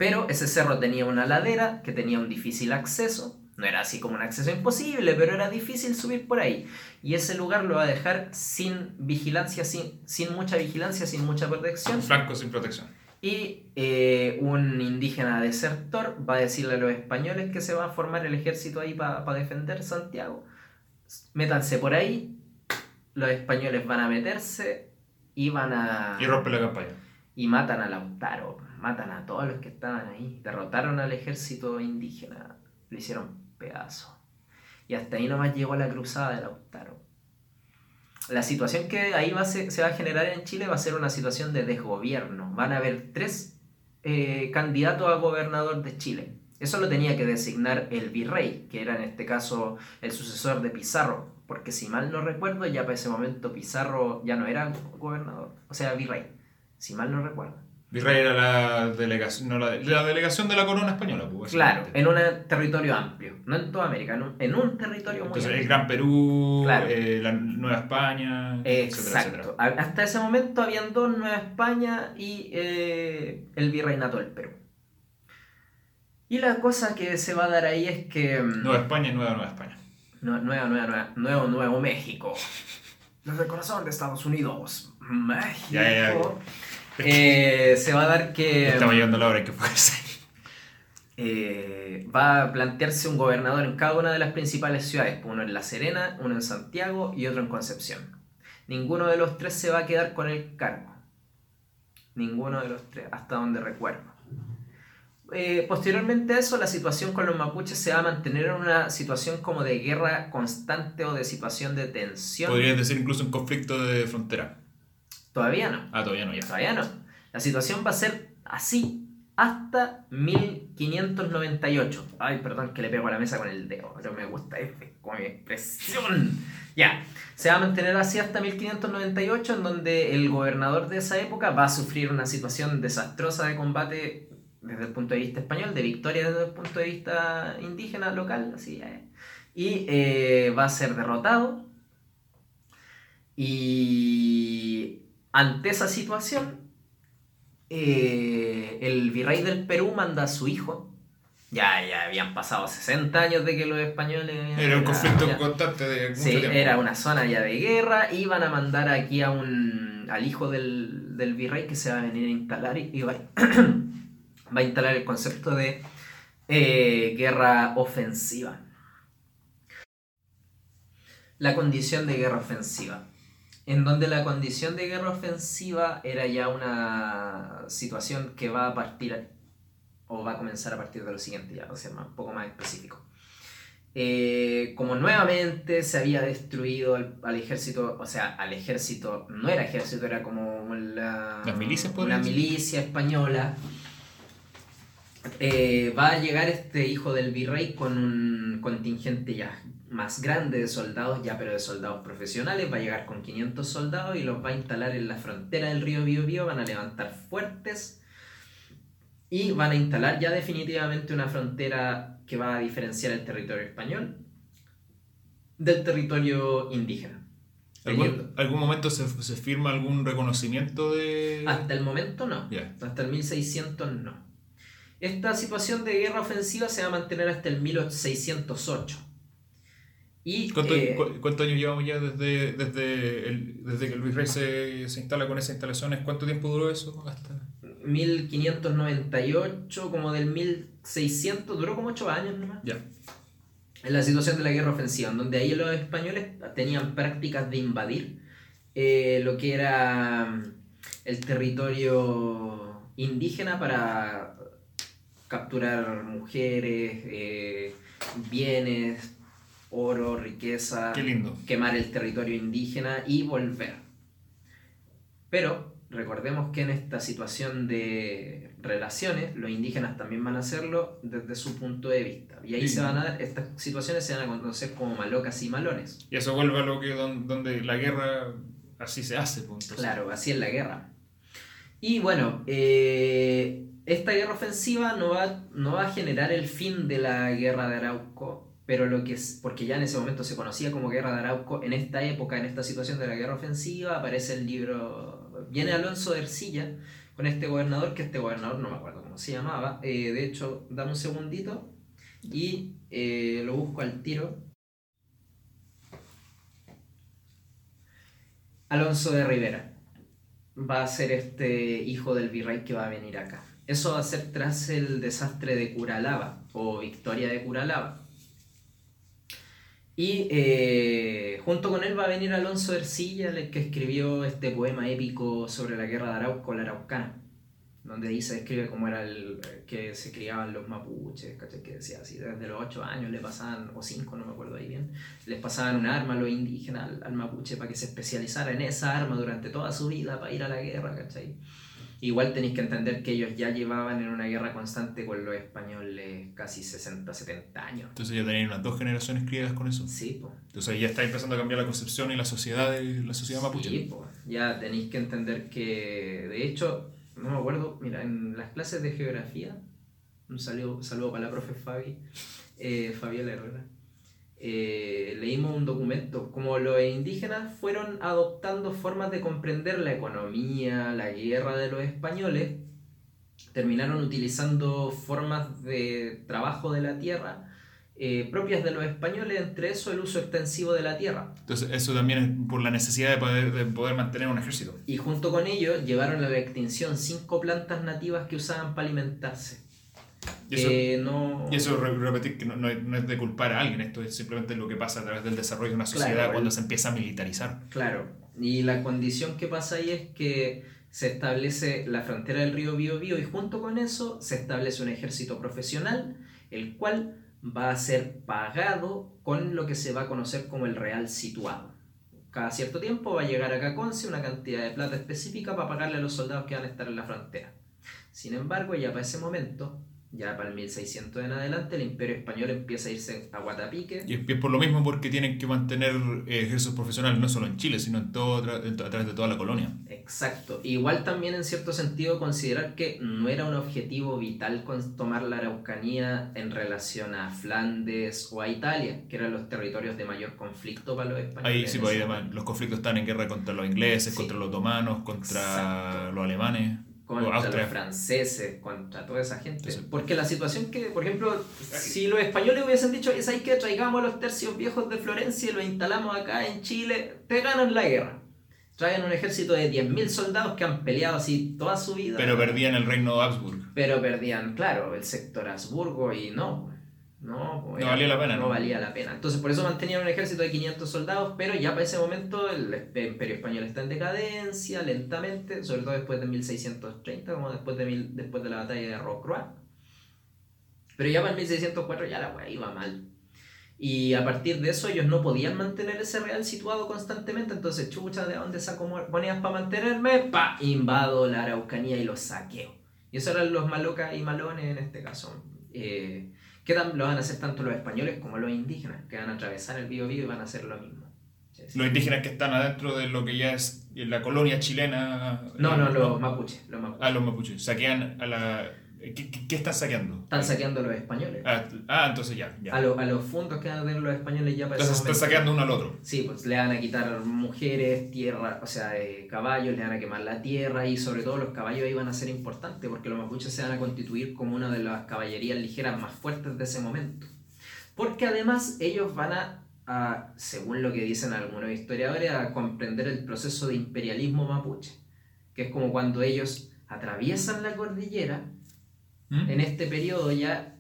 pero ese cerro tenía una ladera que tenía un difícil acceso. No era así como un acceso imposible, pero era difícil subir por ahí. Y ese lugar lo va a dejar sin vigilancia, sin, sin mucha vigilancia, sin mucha protección. Franco sin protección. Y eh, un indígena desertor va a decirle a los españoles que se va a formar el ejército ahí para defender Santiago. Métanse por ahí, los españoles van a meterse y van a... Y rompen la campaña. Y matan a Lautaro matan a todos los que estaban ahí, derrotaron al ejército indígena, le hicieron pedazo. Y hasta ahí nomás llegó la cruzada de Lautaro. La situación que ahí va se, va a generar en Chile va a ser una situación de desgobierno. Van a haber tres eh, candidatos a gobernador de Chile. Eso lo tenía que designar el virrey, que era en este caso el sucesor de Pizarro, porque si mal no recuerdo, ya para ese momento Pizarro ya no era gobernador, o sea, virrey, si mal no recuerdo. Virrey era la delegación, no, la, la delegación de la corona española. Pues, Claro, en un territorio amplio, no en toda América, en un, en un territorio muy Entonces, el amplio. Gran Perú, Claro. eh, la Nueva España, etcétera, Exacto. etcétera. A- Hasta ese momento habían dos, Nueva España y eh, el virreinato del Perú. Y la cosa que se va a dar ahí es que... mm, Nueva España y Nueva Nueva España. Nue- Nueva, nueva, nueva, nuevo, nuevo México. Desde el corazón de Estados Unidos. México. Ya, ya, ya. Eh, se va a dar que Estamos llegando a la hora que puede ser. eh, va a plantearse un gobernador en cada una de las principales ciudades. Uno en La Serena, uno en Santiago y otro en Concepción. Ninguno de los tres se va a quedar con el cargo. Ninguno de los tres, hasta donde recuerdo. Eh, posteriormente a eso, la situación con los mapuches se va a mantener en una situación como de guerra constante o de situación de tensión. Podrías decir incluso un conflicto de frontera. Todavía no. Ah, todavía no, ya. Todavía no. La situación va a ser así hasta 1598. Ay, perdón que le pego a la mesa con el dedo, pero me gusta este, como mi expresión. Ya, se va a mantener así hasta 1598, en donde el gobernador de esa época va a sufrir una situación desastrosa de combate desde el punto de vista español, de victoria desde el punto de vista indígena local, así, eh. y eh, va a ser derrotado. Y ante esa situación, eh, el virrey del Perú manda a su hijo. Ya, ya habían pasado 60 años de que los españoles... Era un conflicto ya- constante de mucho Sí, tiempo. era una zona ya de guerra. Iban a mandar aquí a un, al hijo del, del virrey que se va a venir a instalar y, y va, va a instalar el concepto de eh, guerra ofensiva. La condición de guerra ofensiva. En donde la condición de guerra ofensiva era ya una situación que va a partir o va a comenzar a partir de lo siguiente, ya, o sea, un poco más específico. Eh, como nuevamente se había destruido al, al ejército, o sea, al ejército, no era ejército, era como la, Las milicias, una podría decir. milicia española. Eh, va a llegar este hijo del virrey con un contingente ya más grande de soldados, ya pero de soldados profesionales, va a llegar con 500 soldados y los va a instalar en la frontera del río Biobío, van a levantar fuertes y van a instalar ya definitivamente una frontera que va a diferenciar el territorio español del territorio indígena. ¿Algún, algún momento se, se firma algún reconocimiento de...? Hasta el momento no. Hasta el 1600 no. Esta situación de guerra ofensiva se va a mantener hasta el 1608. Y ¿Cuánto- eh, cu- ¿Cuántos años llevamos ya desde, desde, el, desde que el virrey se, se instala con esas instalaciones? ¿Cuánto tiempo duró eso? Hasta... 1598, como del 1600, duró como 8 años nomás. Ya. En la situación de la guerra ofensiva, en donde ahí los españoles tenían prácticas de invadir eh, lo que era el territorio indígena para capturar mujeres, eh, bienes, oro, riqueza, Qué lindo. quemar el territorio indígena y volver. Pero recordemos que en esta situación de relaciones, los indígenas también van a hacerlo desde su punto de vista. Y ahí Sí. se van a dar, estas situaciones se van a conocer como malocas y malones. Y eso vuelve a lo que don- donde la guerra así se hace. pues. Claro, así es la guerra. Y bueno, eh, esta guerra ofensiva no va, no va a generar el fin de la guerra de Arauco, pero lo que es, porque ya en ese momento se conocía como guerra de Arauco, en esta época, en esta situación de la guerra ofensiva, aparece el libro, viene Alonso de Ercilla con este gobernador, que este gobernador no me acuerdo cómo se llamaba, eh, de hecho, dame un segundito y eh, lo busco al tiro. Alonso de Rivera va a ser este hijo del virrey que va a venir acá. Eso va a ser tras el desastre de Curalaba o victoria de Curalaba. Y eh, junto con él va a venir Alonso Ercilla, el que escribió este poema épico sobre la guerra de Arauco, la Araucana, donde ahí se describe cómo era el que se criaban los mapuches, ¿cachai? que decía así, desde los 8 años le pasaban, o 5, no me acuerdo ahí bien, les pasaban un arma a los indígenas, al, al mapuche, para que se especializara en esa arma durante toda su vida, para ir a la guerra, ¿cachai? Igual tenéis que entender que ellos ya llevaban en una guerra constante con los españoles casi 60, 70 años. Entonces ya tenéis unas dos generaciones criadas con eso. Sí, pues. Entonces ya está empezando a cambiar la concepción y la sociedad de la sociedad mapuche. Sí, po. ya tenéis que entender que, de hecho, no me acuerdo, mira, en las clases de geografía, un saludo, saludo para la profe Fabi, eh, Fabiola Herrera, eh, leímos un documento, como los indígenas fueron adoptando formas de comprender la economía, la guerra de los españoles, terminaron utilizando formas de trabajo de la tierra eh, propias de los españoles, entre eso el uso extensivo de la tierra. Entonces eso también es por la necesidad de poder, de poder mantener un ejército. Y junto con ello llevaron a la extinción cinco plantas nativas que usaban para alimentarse. Y eso, Eh, no... y eso re- repetir que no, no es, no es de culpar a alguien, esto es simplemente lo que pasa a través del desarrollo de una sociedad Claro, cuando el- se empieza a militarizar. Claro, y la condición que pasa ahí es que se establece la frontera del río Biobío y junto con eso se establece un ejército profesional, el cual va a ser pagado con lo que se va a conocer como el real situado. Cada cierto tiempo va a llegar acá Conce una cantidad de plata específica para pagarle a los soldados que van a estar en la frontera. Sin embargo, ya para ese momento, ya para el 1600 en adelante, el imperio español empieza a irse a Guatapique. Y es por lo mismo porque tienen que mantener eh, ejércitos profesionales no solo en Chile, sino en todo, a través de toda la colonia. Exacto. Igual también en cierto sentido considerar que no era un objetivo vital con tomar la Araucanía en relación a Flandes o a Italia, que eran los territorios de mayor conflicto para los españoles. Ahí sí, pues, ahí ese además los conflictos están en guerra contra los ingleses, Sí. contra los otomanos, contra Exacto. los alemanes, contra los franceses, contra toda esa gente. Porque la situación que, por ejemplo, si los españoles hubiesen dicho, ¿sabes qué? Traigamos los tercios viejos de Florencia y los instalamos acá en Chile, te ganan la guerra. Traen un ejército de 10.000 soldados que han peleado así toda su vida. Pero perdían el reino de Habsburg. Pero perdían, claro, el sector Habsburgo y no. No, No valía la pena, No, ¿no? valía la pena. Entonces, por eso mantenían un ejército de 500 soldados, pero ya para ese momento el Imperio Español está en decadencia, lentamente, sobre todo después de 1630, como después de, mil- después de la batalla de Rocroi. Pero ya para el 1604 ya la weá iba mal. Y a partir de eso ellos no podían mantener ese real situado constantemente, entonces chucha, ¿de dónde saco mo- monedas para mantenerme? Pa, invado la Araucanía y los saqueo. Y eso eran los malocas y malones en este caso. Eh, que lo van a hacer tanto los españoles como los indígenas, que van a atravesar el Biobío y van a hacer lo mismo. Sí, sí. Los indígenas que están adentro de lo que ya es la colonia chilena. No, no, eh, los mapuches. Los mapuches. Ah, los mapuches. Saquean a la. ¿Qué, qué, qué están saqueando? Están saqueando a los españoles. Ah, ah, entonces ya. ya. A, lo- a los fondos que van a tener los españoles ya para Entonces están saqueando uno al otro. Sí, pues le van a quitar mujeres, tierra, o sea, eh, caballos, le van a quemar la tierra y sobre todo los caballos ahí van a ser importantes porque los mapuches se van a constituir como una de las caballerías ligeras más fuertes de ese momento. Porque además ellos van a, a, según lo que dicen algunos historiadores, a comprender el proceso de imperialismo mapuche, que es como cuando ellos atraviesan la cordillera ¿Mm? en este periodo ya,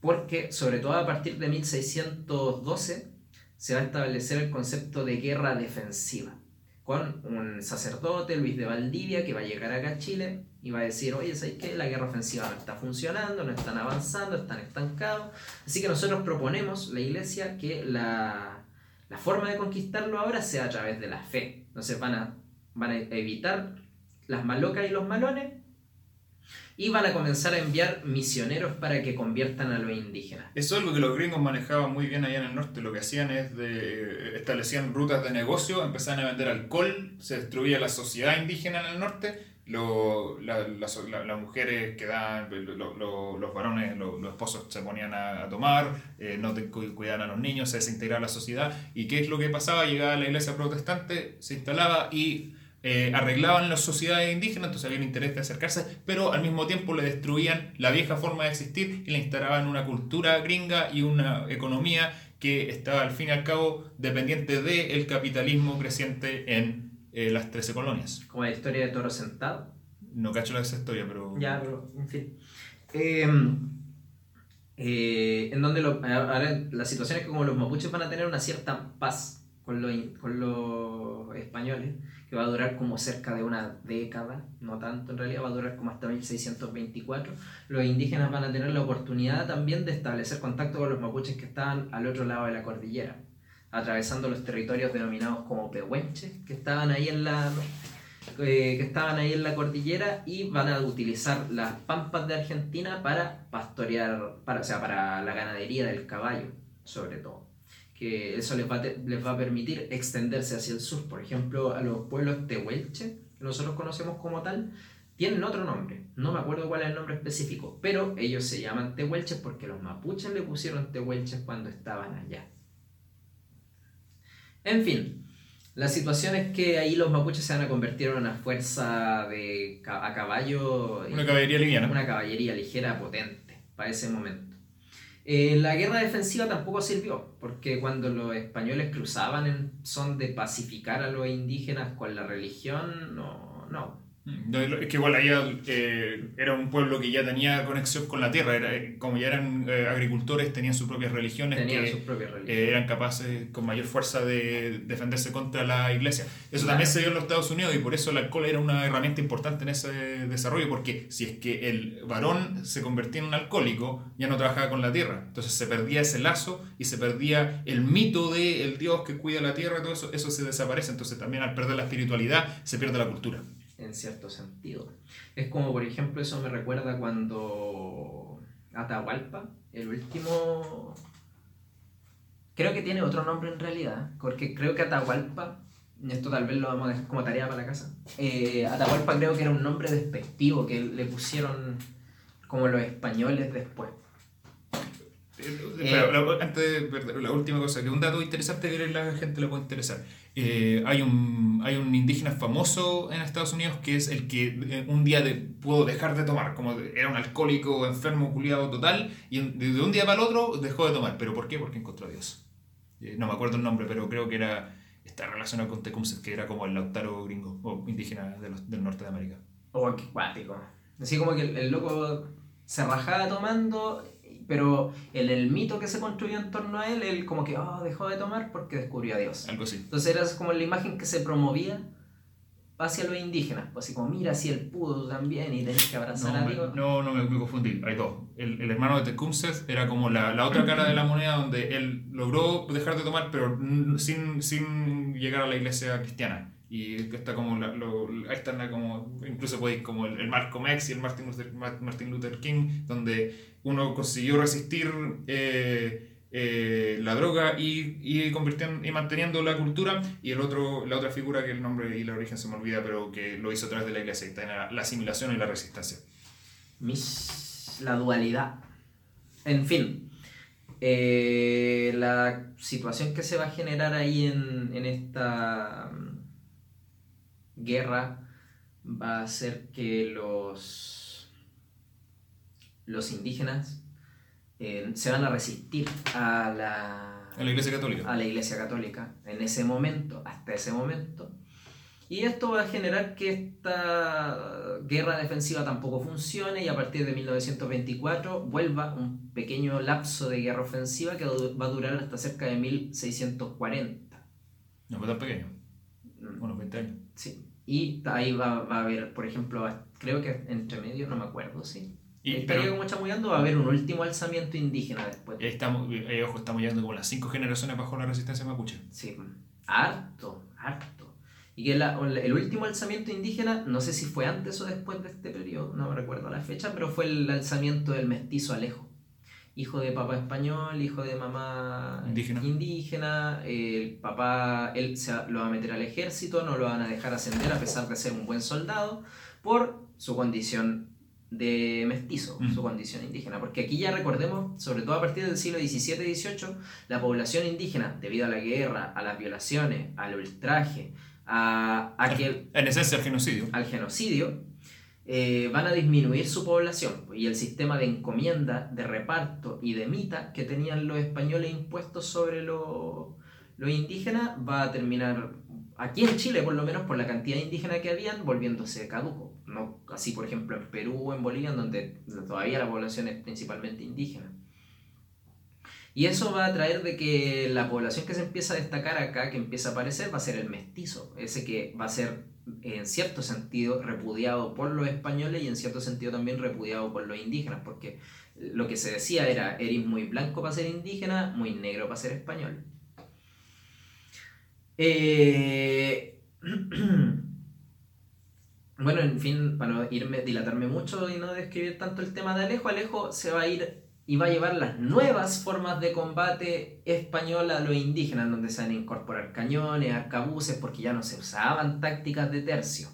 porque sobre todo a partir de 1612 se va a establecer el concepto de guerra defensiva, con un sacerdote, Luis de Valdivia, que va a llegar acá a Chile y va a decir, oye, ¿sabes qué? La guerra ofensiva no está funcionando, no están avanzando, están estancados, así que nosotros proponemos, la iglesia, que la, la forma de conquistarlo ahora sea a través de la fe. Entonces van a, van a evitar las malocas y los malones y van a comenzar a enviar misioneros para que conviertan a los indígenas. Eso es algo que los gringos manejaban muy bien allá en el norte. Lo que hacían es de establecían rutas de negocio, empezaban a vender alcohol, se destruía la sociedad indígena en el norte, las- la- las mujeres quedaban, lo- lo- los varones, lo- los esposos se ponían a, a tomar, eh, no cuidaban a los niños, se desintegraba la sociedad. ¿Y qué es lo que pasaba? Llegaba la iglesia protestante, se instalaba y eh, arreglaban las sociedades indígenas, entonces había un interés de acercarse, pero al mismo tiempo le destruían la vieja forma de existir y le instalaban una cultura gringa y una economía que estaba al fin y al cabo dependiente del capitalismo creciente en eh, las 13 colonias. Como la historia de Toro Sentado. No cacho la esa historia, pero... Ya, pero, en fin. Eh, eh, en donde lo- ahora la situación es que como los mapuches van a tener una cierta paz con los, con los españoles, que va a durar como cerca de una década, no tanto en realidad, va a durar como hasta 1624, los indígenas van a tener la oportunidad también de establecer contacto con los mapuches que estaban al otro lado de la cordillera, atravesando los territorios denominados como pehuenches, que estaban ahí en la eh, que estaban ahí en la cordillera y van a utilizar las pampas de Argentina para pastorear, para, o sea, para la ganadería del caballo, sobre todo. Que eso les va, les va a permitir extenderse hacia el sur. Por ejemplo, a los pueblos tehuelche, que nosotros conocemos como tal, tienen otro nombre, no me acuerdo cuál es el nombre específico, pero ellos se llaman tehuelches porque los mapuches le pusieron tehuelches cuando estaban allá. En fin, la situación es que ahí los mapuches se van a convertir en una fuerza de a caballo. Una caballería liviana. Una caballería ligera potente para ese momento. Eh, la guerra defensiva tampoco sirvió, porque cuando los españoles cruzaban en son de pacificar a los indígenas con la religión, no, no, es que igual allá eh, era un pueblo que ya tenía conexión con la tierra, era, eh, como ya eran eh, agricultores, tenían sus propias religiones tenían sus propias religiones. eran capaces con mayor fuerza de defenderse contra la iglesia. Eso también se dio en los Estados Unidos y por eso el alcohol era una herramienta importante en ese desarrollo, porque si es que el varón se convertía en un alcohólico, ya no trabajaba con la tierra, entonces se perdía ese lazo y se perdía el mito del el Dios que cuida la tierra, todo eso, eso se desaparece, entonces también al perder la espiritualidad se pierde la cultura en cierto sentido. Es como, por ejemplo, eso me recuerda cuando Atahualpa, el último... Creo que tiene otro nombre en realidad, porque creo que Atahualpa, esto tal vez lo vamos a dejar como tarea para la casa, eh, Atahualpa creo que era un nombre despectivo que le pusieron como los españoles después. Eh, antes de la última cosa, que un dato interesante que a la gente le puede interesar. Eh, hay, un, hay un indígena famoso en Estados Unidos que es el que eh, un día de, pudo dejar de tomar, como era un alcohólico, enfermo, culiado total, y de un día para el otro dejó de tomar. ¿Pero por qué? Porque encontró a Dios. no me acuerdo el nombre, pero creo que era está relacionado con Tecumseh, que era como el lautaro gringo o indígena de los, del norte de América. Oh, qué cuático. Así como que el, el loco se rajaba tomando pero el, el mito que se construyó en torno a él, él como que oh, dejó de tomar porque descubrió a Dios. Algo así. Entonces era como la imagen que se promovía hacia los indígenas, pues así como mira si él pudo también y tenés que abrazar no, a Dios. no, no me, confundí, hay dos. El, el hermano de Tecumseh era como la, la, otra cara de la moneda donde él logró dejar de tomar pero sin, sin llegar a la iglesia cristiana y está como, lo, ahí están como, incluso podéis como el, el Malcolm X y el Martin Luther, Martin Luther King, donde uno consiguió resistir eh, eh, la droga y, y, y manteniendo la cultura, y el otro, la otra figura que el nombre y la origen se me olvida, pero que lo hizo a través de la iglesia, está en la, la asimilación y la resistencia. Mis, la dualidad. En fin, eh, la situación que se va a generar ahí en, en esta guerra va a hacer que los, los indígenas eh, se van a resistir a la, a la Iglesia Católica. A la Iglesia Católica en ese momento, hasta ese momento. Y esto va a generar que esta guerra defensiva tampoco funcione y a partir de 1924 vuelva un pequeño lapso de guerra ofensiva que va a durar hasta cerca de 1640. No fue tan pequeño. Mm. Unos 20 años. Sí. Y ahí va, va, a haber, por ejemplo, creo que entre medio, no me acuerdo, sí. Y, Estaría como chamullando, va a haber un último alzamiento indígena después. ahí estamos, ahí, ojo, estamos llegando como las cinco generaciones bajo la resistencia mapuche. Sí, harto, harto. Y que la, el último alzamiento indígena, no sé si fue antes o después de este periodo, no me recuerdo la fecha, pero fue el alzamiento del mestizo Alejo hijo de papá español, hijo de mamá indígena, el papá, él se lo va a meter al ejército, no lo van a dejar ascender a pesar de ser un buen soldado, por su condición de mestizo, su condición indígena. Porque aquí ya recordemos, sobre todo a partir del siglo XVII y XVIII, la población indígena, debido a la guerra, a las violaciones, al ultraje, a, a que... En esencia al genocidio. Al genocidio, eh, van a disminuir su población y el sistema de encomienda, de reparto y de mita que tenían los españoles impuestos sobre los indígenas va a terminar, aquí en Chile por lo menos por la cantidad de que habían, volviéndose caduco. No así por ejemplo en Perú o en Bolivia, donde todavía la población es principalmente indígena. Y eso va a traer de que la población que se empieza a destacar acá, que empieza a aparecer, va a ser el mestizo, ese que va a ser en cierto sentido repudiado por los españoles y en cierto sentido también repudiado por los indígenas, porque lo que se decía era, eres muy blanco para ser indígena, muy negro para ser español. Eh, bueno, en fin, para no irme, dilatarme mucho y no describir tanto el tema de Alejo, Alejo se va a ir y va a llevar las nuevas formas de combate española a los indígenas, donde se van a incorporar cañones, arcabuces, porque ya no se usaban tácticas de tercio.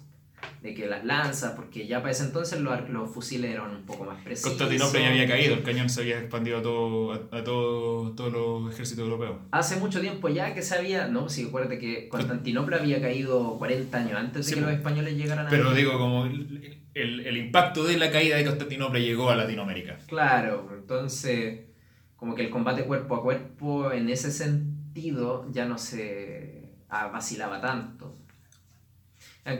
De que las lanzas, porque ya para ese entonces los, los fusiles eran un poco más precisos. Constantinopla ya había caído, el cañón se había expandido a, todo, a, todo, todos los ejércitos europeos. Hace mucho tiempo ya que se había, no, sí, acuérdate que Constantinopla había caído 40 años antes de que los españoles llegaran a... Pero digo, como el, el, el impacto de la caída de Constantinopla llegó a Latinoamérica. Claro, entonces como que el combate cuerpo a cuerpo en ese sentido ya no se vacilaba tanto.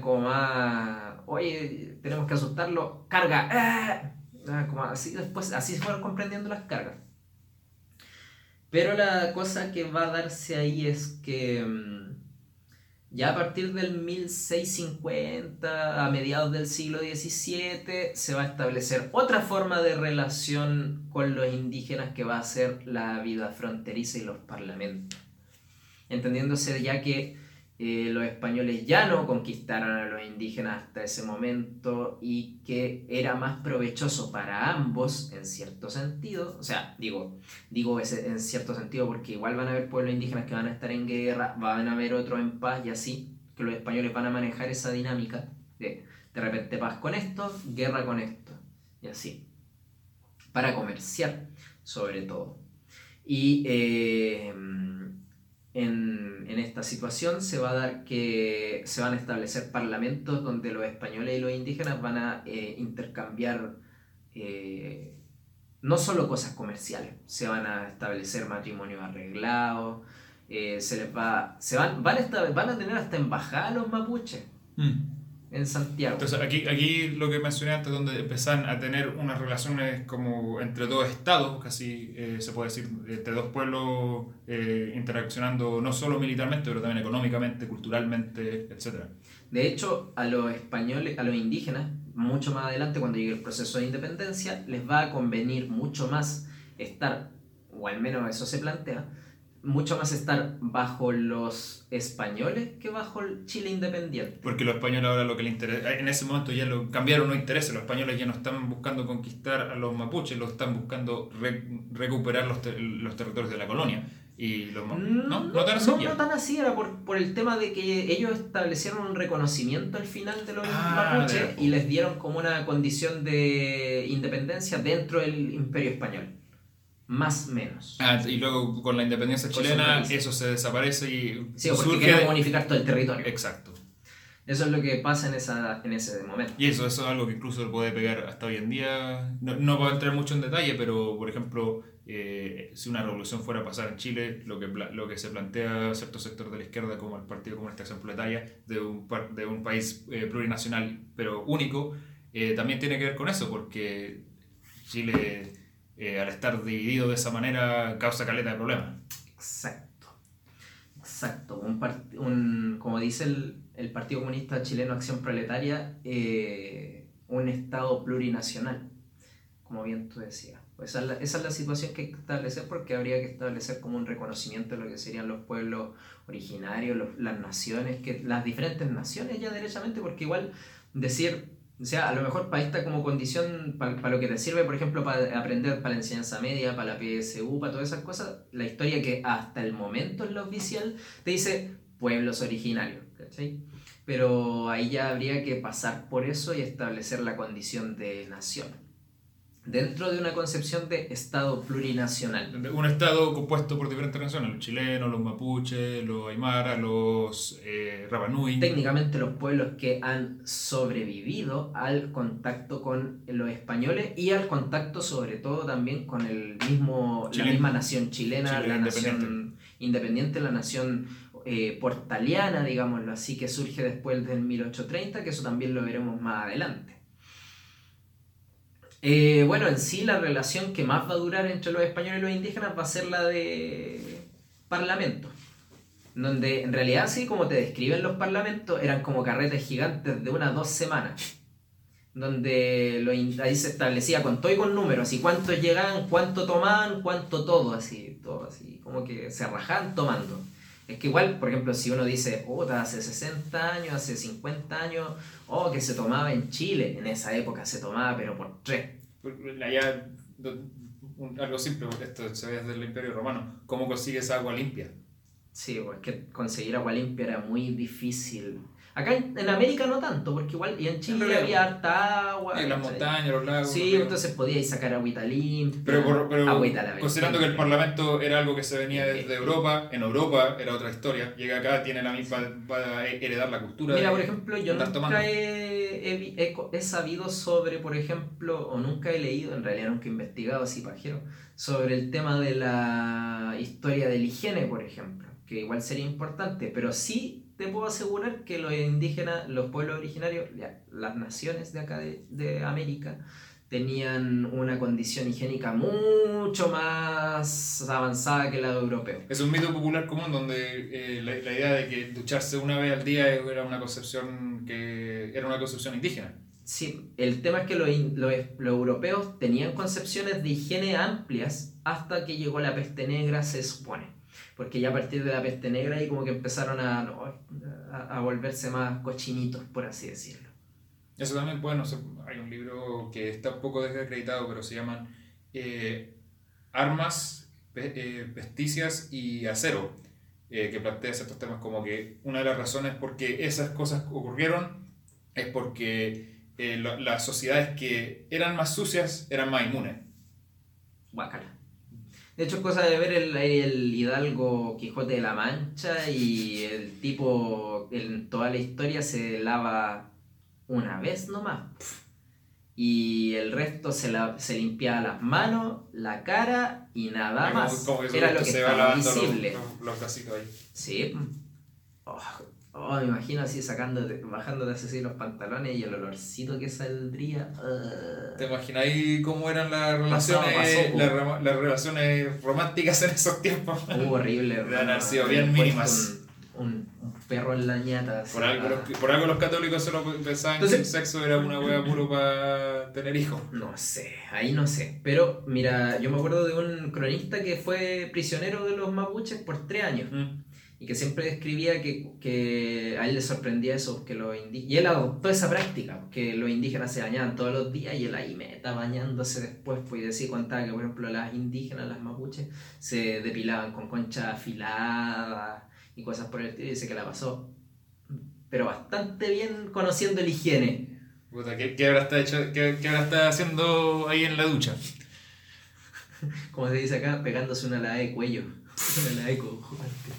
Como más, oye, tenemos que asustarlo, carga, ¡Ah! Ah, como así después, así se fueron comprendiendo las cargas. Pero la cosa que va a darse ahí es que mm, ya a partir del 1650, a mediados del siglo XVII, se va a establecer otra forma de relación con los indígenas que va a ser la vida fronteriza y los parlamentos. Entendiéndose ya que eh, los españoles ya no conquistaron a los indígenas hasta ese momento y que era más provechoso para ambos en cierto sentido. O sea, digo, digo ese, en cierto sentido porque igual van a haber pueblos indígenas que van a estar en guerra, van a haber otros en paz y así, que los españoles van a manejar esa dinámica de de repente paz con esto, guerra con esto y así. Para comerciar, sobre todo. Y eh, en, en, esta situación se va a dar que se van a establecer parlamentos donde los españoles y los indígenas van a eh, intercambiar eh, no solo cosas comerciales, se van a establecer matrimonios arreglados, eh, se les va, se van, van, a tener hasta embajadas los mapuches. Mm en Santiago. Entonces, aquí, aquí lo que mencioné antes, donde empezaron a tener unas relaciones como entre dos estados, casi eh, se puede decir, entre dos pueblos eh, interaccionando no solo militarmente, pero también económicamente, culturalmente, etc. De hecho, a los españoles, a los indígenas, mucho más adelante, cuando llegue el proceso de independencia, les va a convenir mucho más estar, o al menos eso se plantea, mucho más estar bajo los españoles que bajo el Chile independiente. Porque los españoles ahora lo que les interesa, en ese momento ya lo cambiaron los intereses, los españoles ya no están buscando conquistar a los mapuches, lo están buscando recuperar los, los, territorios de la colonia. Y los, no, no, no, tan así, no, tan así, era por, por, el tema de que ellos establecieron un reconocimiento al final de los ah, mapuches y les dieron como una condición de independencia dentro del imperio español más menos. Ah, y luego con la independencia chilena eso se desaparece y sí, porque surge... unificar todo el territorio. Exacto. Eso es lo que pasa en, esa, en ese momento. Y eso, eso es algo que incluso puede pegar hasta hoy en día. No, no puedo entrar mucho en detalle, pero por ejemplo, eh, si una revolución fuera a pasar en Chile, lo que, lo que se plantea cierto sector de la izquierda como el Partido Comunista Acción Proletaria de un, de un país eh, plurinacional pero único, eh, también tiene que ver con eso, porque Chile eh, al estar dividido de esa manera causa caleta de problemas. Exacto. Exacto. Un, como dice el, el, Partido Comunista Chileno Acción Proletaria, eh, un Estado plurinacional, como bien tú decías. Pues esa, es la, situación que hay que establecer porque habría que establecer como un reconocimiento de lo que serían los pueblos originarios, las naciones, que, las diferentes naciones ya derechamente, porque igual decir o sea, a lo mejor para esta como condición, para, lo que te sirve, por ejemplo, para aprender para la enseñanza media, para la PSU, para todas esas cosas, la historia que hasta el momento en lo oficial te dice pueblos originarios, ¿cachai? Pero ahí ya habría que pasar por eso y establecer la condición de nación dentro de una concepción de Estado plurinacional. Un Estado compuesto por diferentes naciones, los chilenos, los mapuches, los aymara, los eh, rapanui. Técnicamente los pueblos que han sobrevivido al contacto con los españoles y al contacto sobre todo también con el mismo, la misma nación chilena, la nación independiente, la nación eh, portaliana, digámoslo así, que surge después del 1830, que eso también lo veremos más adelante. Eh, bueno, en sí la relación que más va a durar entre los españoles y los indígenas va a ser la de parlamento. Donde en realidad sí, como te describen los parlamentos, eran como carretes gigantes de unas dos semanas. Donde lo, ahí se establecía con todo y con números, y cuántos llegaban, cuánto tomaban, cuánto todo, así, todo así, como que se rajaban tomando. Es que igual, por ejemplo, si uno dice, puta, hace 60 años, hace 50 años, oh, que se tomaba en Chile, en esa época se tomaba, pero por tres. Allá, algo simple, esto se ve desde el Imperio Romano, ¿cómo consigues agua limpia? Sí, pues que conseguir agua limpia era muy difícil. Acá en, en América no tanto, porque igual y en Chile había harta agua. Y las montañas, los lagos. Sí, ríos. entonces podíais sacar agüita limpia. Pero, por- pero agüita la considerando que el. Parlamento era algo que se venía desde Europa, en Europa era otra historia, llega acá, tiene la misma, va a heredar la cultura. Mira, de- por ejemplo, yo nunca he, he he sabido sobre, por ejemplo, o nunca he leído, en realidad nunca he investigado así pajero, sobre el tema de la historia de la higiene, por ejemplo, que igual sería importante, pero sí te puedo asegurar que los indígenas, los pueblos originarios, ya, las naciones de acá de, de América, tenían una condición higiénica mucho más avanzada que la de europeos. Es un mito popular común donde eh, la, la idea de que ducharse una vez al día era una concepción que era una concepción indígena. Sí, el tema es que los, los europeos tenían concepciones de higiene amplias hasta que llegó la peste negra, se supone. Porque ya a partir de la peste negra ahí como que empezaron a, no, a, a volverse más cochinitos, por así decirlo. Eso también, bueno, hay un libro que está un poco desacreditado, pero se llaman eh, Armas, eh, Pesticias y Acero, eh, que plantea ciertos temas como que una de las razones por qué esas cosas ocurrieron es porque eh, la- las sociedades que eran más sucias eran más inmunes. Guácala. De hecho, es cosa de ver el, el Hidalgo Quijote de la Mancha y el tipo en toda la historia se lava una vez nomás. Y el resto se, la, se limpiaba las manos, la cara y nada más. como Era lo que se va estaba los- visible. Los, los ahí. Sí. Oh, oh, me imagino así sacándote, bajándote así los pantalones y el olorcito que saldría. ah. ¿Te imagináis cómo eran las relaciones, pasó, las, relaciones románticas en esos tiempos? Uh, horrible. Hermano. sido bien mínimas. Un, perro en la ñata. Por algo, los, por algo los católicos solo pensaban que el Entonces- sexo era una wea puro para tener hijos. No sé, ahí no sé. Pero mira, yo me acuerdo de un cronista que fue prisionero de los mapuches por tres años. Y que siempre describía que, que a él le sorprendía eso, que los y él adoptó esa práctica, que los indígenas se bañaban todos los días y él ahí meta bañándose después, pues y decía, contaba que por ejemplo las indígenas, las mapuches, se depilaban con concha afilada y cosas por el estilo, y dice que la pasó, pero bastante bien conociendo la higiene. Puta, ¿qué, qué habrá hecho, qué, qué habrá estado haciendo ahí en la ducha? Como se dice acá, pegándose una lada de cuello. Una de cojante.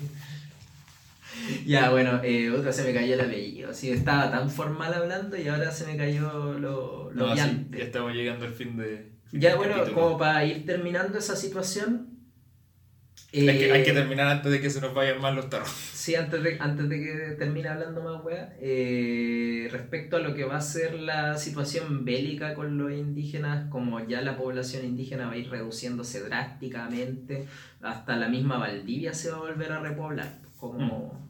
Ya, bueno, eh, otra se me cayó el apellido. Así estaba tan formal hablando y ahora se me cayó lo, lo No, sí, ya estamos llegando al fin de. Ya, bueno, capítulo. como para ir terminando esa situación. Hay, que, eh, hay que terminar antes de que se nos vayan mal los tarros. Sí, antes de, antes de que termine hablando más wea, eh, respecto a lo que va a ser la situación bélica con los indígenas, como ya la población indígena va a ir reduciéndose drásticamente, hasta la misma Valdivia se va a volver a repoblar como,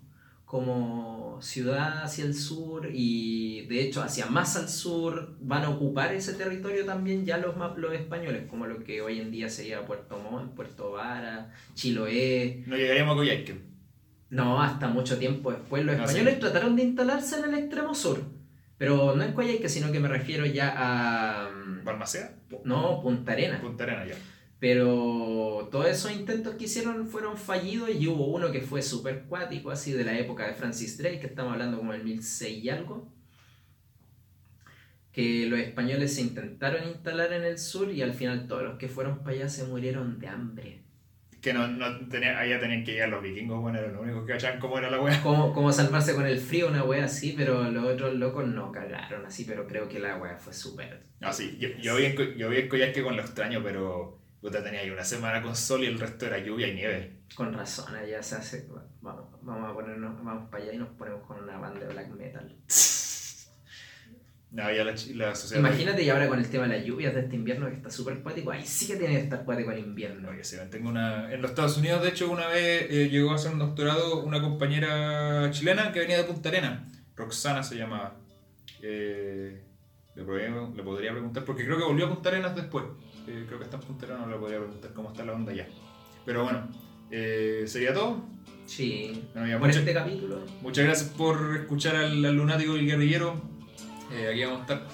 como ciudad hacia el sur y de hecho hacia más al sur van a ocupar ese territorio también ya los, los españoles, como lo que hoy en día sería Puerto Montt, Puerto Vara, Chiloé. No llegaríamos a Coyhaique. No, hasta mucho tiempo después. Los Ah, españoles sí. trataron de instalarse en el extremo sur. Pero no en Coyhaique, sino que me refiero ya a... mm, Balmaceda, No, Punta Arenas. Punta Arena ya. Pero todos esos intentos que hicieron fueron fallidos y hubo uno que fue súper cuático, así de la época de Francis Drake, que estamos hablando como el 1006 y algo. Que los españoles se intentaron instalar en el sur y al final todos los que fueron para allá se murieron de hambre. Que no, no tenía, allá tenían que llegar los vikingos, bueno, eran los únicos que cachaban cómo era la wea. Como, como salvarse con el frío, una wea así, pero los otros locos no cagaron así, pero creo que la wea fue súper. No, sí, yo, yo, vi yo vi en Coyhaique con lo extraño, pero puta, tenía ahí una semana con sol y el resto era lluvia y nieve. Con razón, allá se hace. Vamos, vamos a ponernos, vamos para allá y nos ponemos con una banda de black metal. No, ya la, chi- la sociedad. Imagínate y ahora con el tema de las lluvias de este invierno que está súper cuático, ahí sí que tiene que estar cuático el invierno. No, que se tengo una... En los Estados Unidos, de hecho, una vez eh, llegó a hacer un doctorado una compañera chilena que venía de Punta Arena. Roxana se llamaba. Eh, le, podría, le podría preguntar, porque creo que volvió a Punta Arenas después. Eh, creo que está en Arenas, no le podría preguntar cómo está la onda ya. Pero bueno, eh, sería todo. Sí. Bueno, ya, Por muchas- este capítulo. Muchas gracias por escuchar al, al lunático y el guerrillero. Eh, aquí vamos a estar.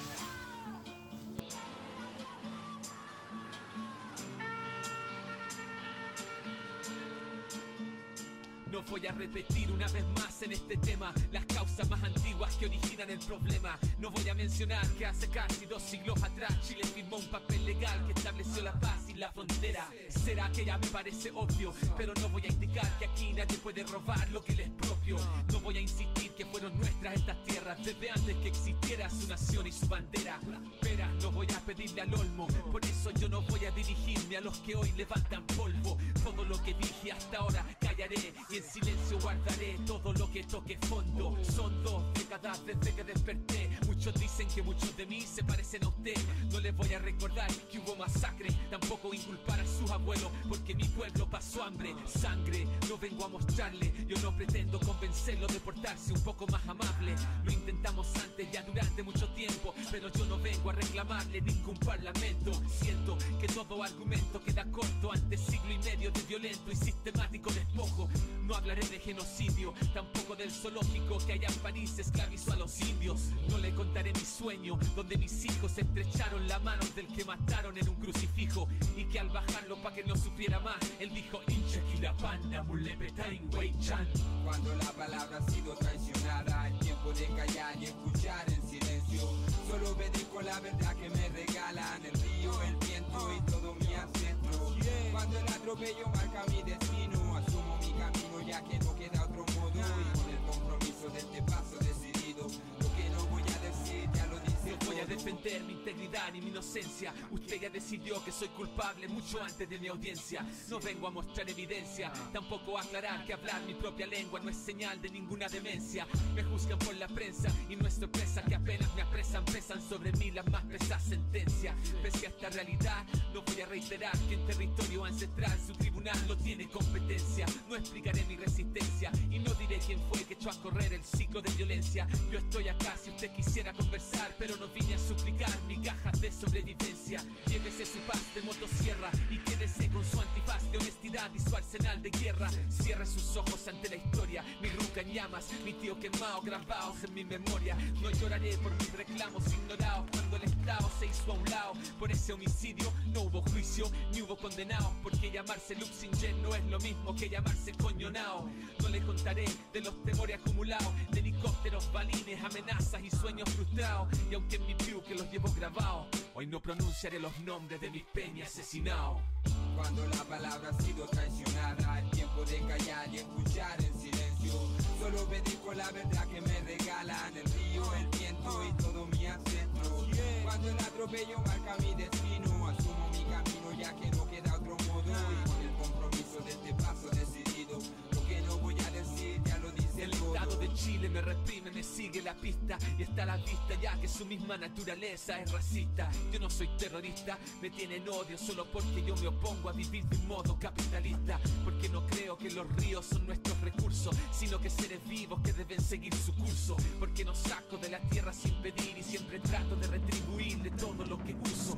Voy a repetir una vez más en este tema las causas más antiguas que originan el problema. No voy a mencionar que hace casi dos siglos atrás Chile firmó un papel legal que estableció la paz y la frontera. Será que ya me parece obvio, pero no voy a indicar que aquí nadie puede robar lo que les es propio. No voy a insistir que fueron nuestras estas tierras desde antes que existiera su nación y su bandera. Pero no voy a pedirle al olmo, por eso yo no voy a dirigirme a los que hoy levantan polvo. Lo que dije hasta ahora callaré y en silencio guardaré todo lo que toque fondo. Son dos décadas desde que desperté. Dicen que muchos de mí se parecen a usted. No les voy a recordar que hubo masacre, tampoco inculpar a sus abuelos, porque mi pueblo pasó hambre, sangre. No vengo a mostrarle, yo no pretendo convencerlo de portarse un poco más amable. Lo intentamos antes, ya durante mucho tiempo, pero yo no vengo a reclamarle ningún parlamento. Siento que todo argumento queda corto ante siglo y medio de violento y sistemático despojo. No hablaré de genocidio, tampoco del zoológico que allá en París esclavizó a los indios. No le contaré mi sueño, donde mis hijos estrecharon la mano del que mataron en un crucifijo y que al bajarlo pa' que no supiera más, él dijo chan. Cuando la palabra ha sido traicionada, es tiempo de callar y escuchar en silencio. Solo con la verdad que me regalan el río, el viento y todo mi ancestro. Cuando el atropello marca mi destino, asumo mi camino ya que no queda otro modo. Y con el compromiso de este paso defender mi integridad ni mi inocencia. Usted ya decidió que soy culpable mucho antes de mi audiencia. No vengo a mostrar evidencia, tampoco a aclarar que hablar mi propia lengua no es señal de ninguna demencia. Me juzgan por la prensa y no es sorpresa que apenas me apresan, pesan sobre mí las más pesadas sentencias. Pese a esta realidad, no voy a reiterar que en territorio ancestral su tribunal no tiene competencia. No explicaré mi resistencia y no diré quién fue que echó a correr el ciclo de violencia. Yo estoy acá si usted quisiera conversar, pero no vine a suplicar migajas de sobrevivencia. Llévese su paz de motosierra y quédese con su antifaz de honestidad y su arsenal de guerra. Cierre sus ojos ante la historia, mi ruca en llamas, mi tío quemado, grabados en mi memoria. No lloraré por mis reclamos ignorados cuando el Estado se hizo a un lado. Por ese homicidio no hubo juicio ni hubo condenado, porque llamarse Luxingen no es lo mismo que llamarse coñonao. No le contaré de los temores acumulados, de helicópteros, balines, amenazas y sueños frustrados. Y aunque en mi que los llevo grabados, hoy no pronunciaré los nombres de mis peñas asesinados. Cuando la palabra ha sido traicionada, es tiempo de callar y escuchar en silencio. Solo con la verdad que me regalan el río, el viento y todo mi ancestro. Cuando el atropello marca mi destino, asumo mi camino ya que no de Chile me reprime, me sigue la pista y está a la vista ya que su misma naturaleza es racista. Yo no soy terrorista, me tienen odio solo porque yo me opongo a vivir de un modo capitalista. Porque no creo que los ríos son nuestros recursos, sino que seres vivos que deben seguir su curso. Porque no saco de la tierra sin pedir y siempre trato de retribuirle todo lo que uso.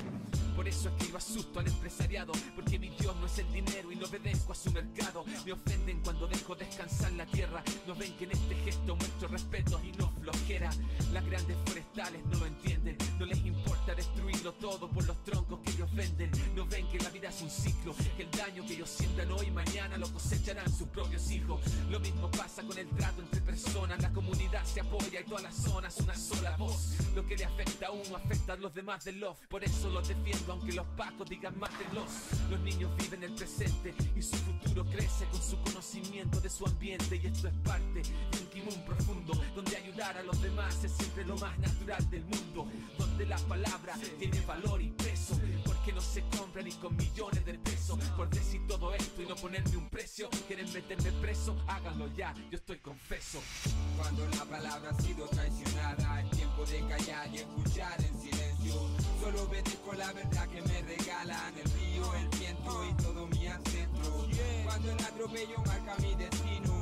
Por eso es que yo asusto al empresariado, porque mi Dios no es el dinero y no obedezco a su mercado. Me ofenden cuando dejo descansar la tierra. No ven que en este gesto muestro respeto y no flojera. Las grandes forestales no lo entienden, no les importa destruirlo todo por los troncos que ellos venden. No ven que la vida es un ciclo, que el daño que ellos siembran hoy mañana lo cosecharán sus propios hijos. Lo mismo pasa con el trato entre personas, la comunidad se apoya y todas las zonas una sola voz. Lo que le afecta a uno afecta a los demás del love, por eso lo defiendo aunque los pacos digan mátenlos. Los niños viven el presente y su futuro crece con su conocimiento de su ambiente y esto es parte de un profundo donde ayudar a los demás es siempre lo más natural del mundo, donde la palabra tiene valor y peso, porque no se compra ni con millones de pesos por decir todo esto y no ponerme un precio. Quieren meterme preso, háganlo ya, yo estoy confeso. Cuando la palabra ha sido traicionada, es tiempo de callar y escuchar en silencio. Solo con la verdad que me regalan el río, el viento y todo mi ancestro. Cuando el atropello marca mi destino,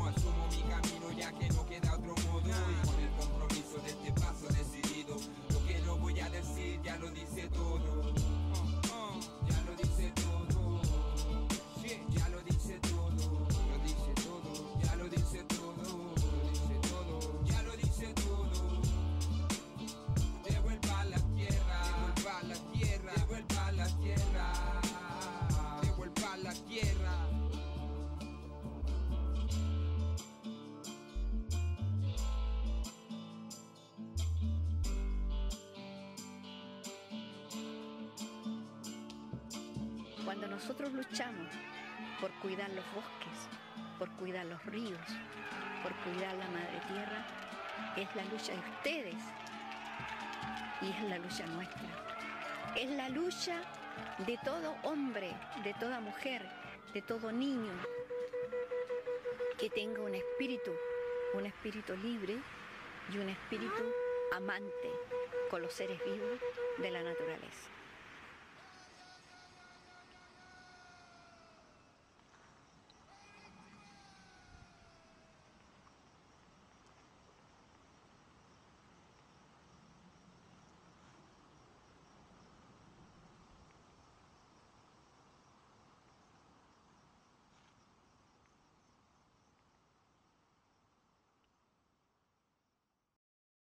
camino ya que no queda otro modo. Y con el compromiso de este paso decidido, lo que no voy a decir ya lo dice todo. Nosotros luchamos por cuidar los bosques, por cuidar los ríos, por cuidar la madre tierra, es la lucha de ustedes y es la lucha nuestra. Es la lucha de todo hombre, de toda mujer, de todo niño que tenga un espíritu, un espíritu libre y un espíritu amante con los seres vivos de la naturaleza.